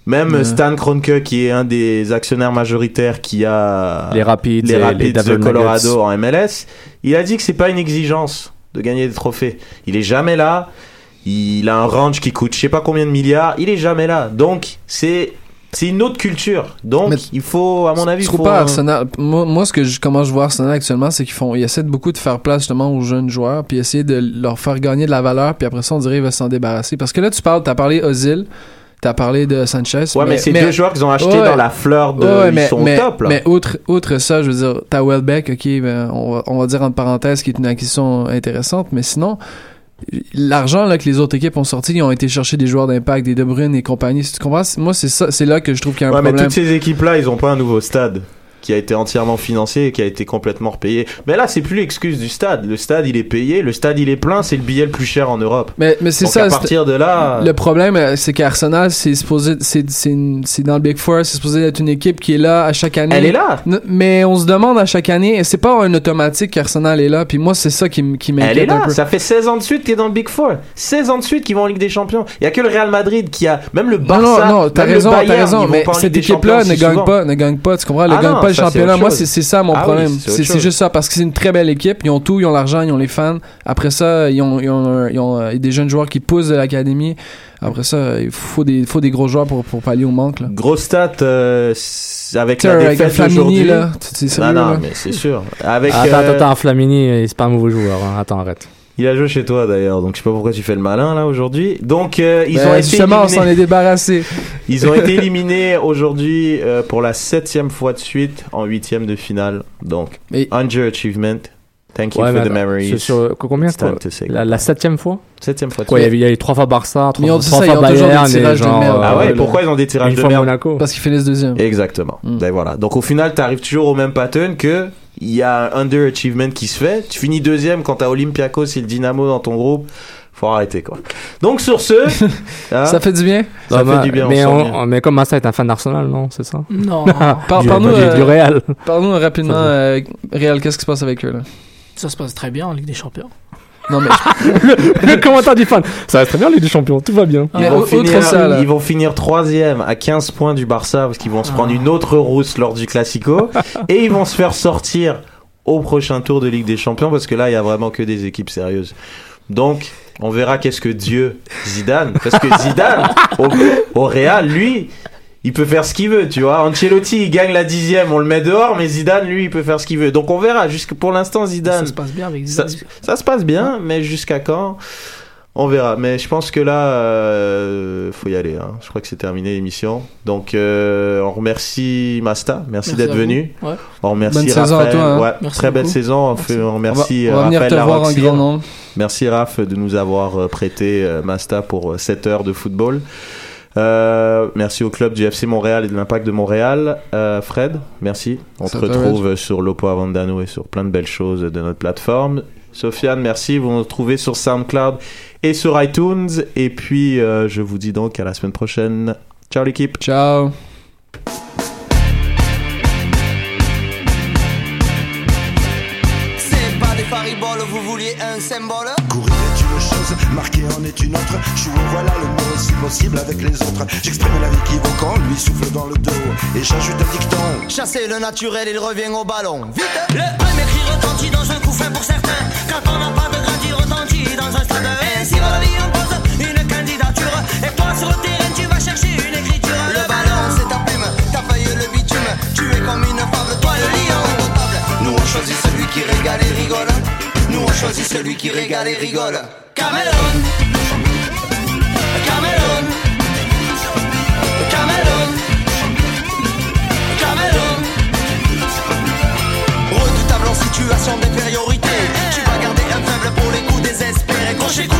Même Ouais. Stan Kroenke, qui est un des actionnaires majoritaires qui a Les Rapids les Denver de Colorado Nuggets. en MLS, il a dit que c'est pas une exigence de gagner des trophées. Il est jamais là. Il a un range qui coûte je sais pas combien de milliards. Il est jamais là. Donc c'est c'est une autre culture. Donc il faut, à mon avis, Je il trouve faut pas Arsenal. Moi, moi, ce que je, comment je vois Arsenal actuellement, c'est qu'ils font, ils essaient beaucoup de faire place justement aux jeunes joueurs, puis essayer de leur faire gagner de la valeur, puis après ça, on dirait qu'ils veulent s'en débarrasser. Parce que là, tu parles, t'as parlé Ozil, t'as parlé de Sanchez. Ouais, mais c'est deux joueurs qu'ils ont achetés dans la fleur de- ils mais, sont mais, top, là. Mais outre, outre ça, je veux dire, t'as Welbeck, ok, ben, on, va, on va dire entre parenthèses, qui est une acquisition intéressante, mais sinon. L'argent là que les autres équipes ont sorti, ils ont été chercher des joueurs d'impact, des De Bruyne et compagnie. Si tu comprends, moi c'est ça, c'est là que je trouve qu'il y a un Ouais, mais problème. toutes ces équipes-là, ils ont pas un nouveau stade qui a été entièrement financé et qui a été complètement repayé. Mais là, c'est plus l'excuse du stade. Le stade, il est payé, le stade, il est plein, c'est le billet le plus cher en Europe. Mais, mais c'est ça. à partir de là, Le problème, euh, c'est qu'Arsenal, c'est supposé, c'est, dans le Big Four, c'est supposé être une équipe qui est là à chaque année. Elle est là. Mais on se demande à chaque année, c'est pas un automatique qu'Arsenal est là, puis moi, c'est ça qui, qui m'inquiète elle est un là. peu. Ça fait 16 ans de suite qu'il est dans le Big Four. 16 ans de suite qu'ils vont en Ligue des Champions. Il y a que le Real Madrid qui a, même le Non, Barça. non, non, t'as même le raison, t'as raison, mais cette équipe-là ne gagne pas, ne gagne pas, tu comprends, elle ne Ah gagne non, pas le championnat. Moi, c'est, c'est ça mon Ah oui, problème. c'est autre c'est, juste ça, parce que c'est une très belle équipe, ils ont tout, ils ont l'argent, ils ont les fans. Après ça, ils ont, ils ont, un- ils ont, euh, des jeunes joueurs qui poussent de l'académie. Après ça, il faut des, faut des gros joueurs pour, pour pallier au manque, là. Gros stat euh, avec Tiens, la avec défaite Flamini, là, c'est sérieux, non, non, là? mais c'est sûr. Avec, Attends, euh, attends, attends, Flamini, c'est pas un mauvais joueur. hein. Attends, arrête. Il a joué chez toi d'ailleurs, donc je sais pas pourquoi tu fais le malin là aujourd'hui. Donc euh, ils Ben, ont été justement, on éliminés. s'en est débarrassé. Ils ont été éliminés aujourd'hui euh, pour la septième fois de suite en huitième de finale. Donc underachievement. Thank you Ouais, for the memories. c'est sur- combien It's time quoi to say la, la septième fois Septième fois. Quoi, il y y a eu trois fois Barça, trois, Mais trois ça, fois ils ont toujours des Bayern, et tirages de genre, merde. euh, Ah ouais, pourquoi ils ont des tirages une de fois merde Monaco. Parce qu'ils finissent deuxième. Exactement. Ben voilà. Donc au final, tu arrives toujours au même pattern que il y a un underachievement qui se fait. Tu finis deuxième quand t'as Olympiakos et le Dynamo dans ton groupe. Faut arrêter quoi. Donc sur ce, hein, Ça fait du bien. ça fait mais- du bien. Mais, on bien. mais comme Massa est un fan d'Arsenal, non C'est ça? Non. Par- Du- Parle-nous du- euh, du Real. parle-nous rapidement, euh, Réal, qu'est-ce qui se passe avec eux, là? Ça se passe très bien en Ligue des Champions. Non, mais le, le commentaire du fan. Ça reste très bien, Ligue des Champions, tout va bien. Ils, vont finir, outre ça, là. ils vont finir troisième à 15 points du Barça parce qu'ils vont se prendre une autre rousse lors du Classico et ils vont se faire sortir au prochain tour de Ligue des Champions parce que là il y a vraiment que des équipes sérieuses. Donc on verra qu'est-ce que Dieu Zidane parce que Zidane au, au Real lui il peut faire ce qu'il veut, tu vois. Ancelotti, il gagne la dixième, on le met dehors, mais Zidane, lui, il peut faire ce qu'il veut. Donc on verra. Jusque pour l'instant, Zidane, Ça se passe bien avec Zidane. ça se passe bien, mais jusqu'à quand? On verra. Mais je pense que là, euh, faut y aller. hein. Je crois que c'est terminé l'émission. Donc, euh, on remercie Masta. Merci, Merci d'être venu. Ouais. On remercie Bonne saison à Raphaël. toi, hein. Ouais, Merci très belle saison. On, fait- on on va, remercie on va venir Raphaël te voir en Larocire. grand nombre. Merci Raph de nous avoir euh, prêté euh, Masta pour euh, 7 heures de football. Euh, merci au club du FC Montréal et de l'Impact de Montréal. Euh, Fred, merci. On Ça te retrouve sur Lopo Avandano et sur plein de belles choses de notre plateforme. Sofiane, merci. Vous nous retrouvez sur SoundCloud et sur iTunes. Et puis, euh, je vous dis donc à la semaine prochaine. Ciao l'équipe. Ciao. C'est pas des fariboles, vous vouliez un symbole? Marquer en est une autre. Jouer, voilà le mot si possible avec les autres. J'exprime la vie qui quand lui souffle dans le dos. Et j'ajoute un dicton. Chasser le naturel, il revient au ballon. Vite Le premier cri retentit dans un coup fin pour certains. Quand on n'a pas de grade, il retentit dans un stade. Ainsi va la vie impose une candidature. Et toi sur le terrain, tu vas chercher une écriture. Le ballon, c'est ta plume, ta feuille, le bitume. Tu es comme une fable, toi le lion. Nous on choisit celui qui régale et rigole. Nous on choisit celui qui régale et rigole. Cameroun Cameroun Cameroun Cameroun Redoutable en situation d'infériorité. Tu vas garder un faible pour les coups désespérés. Crochet coup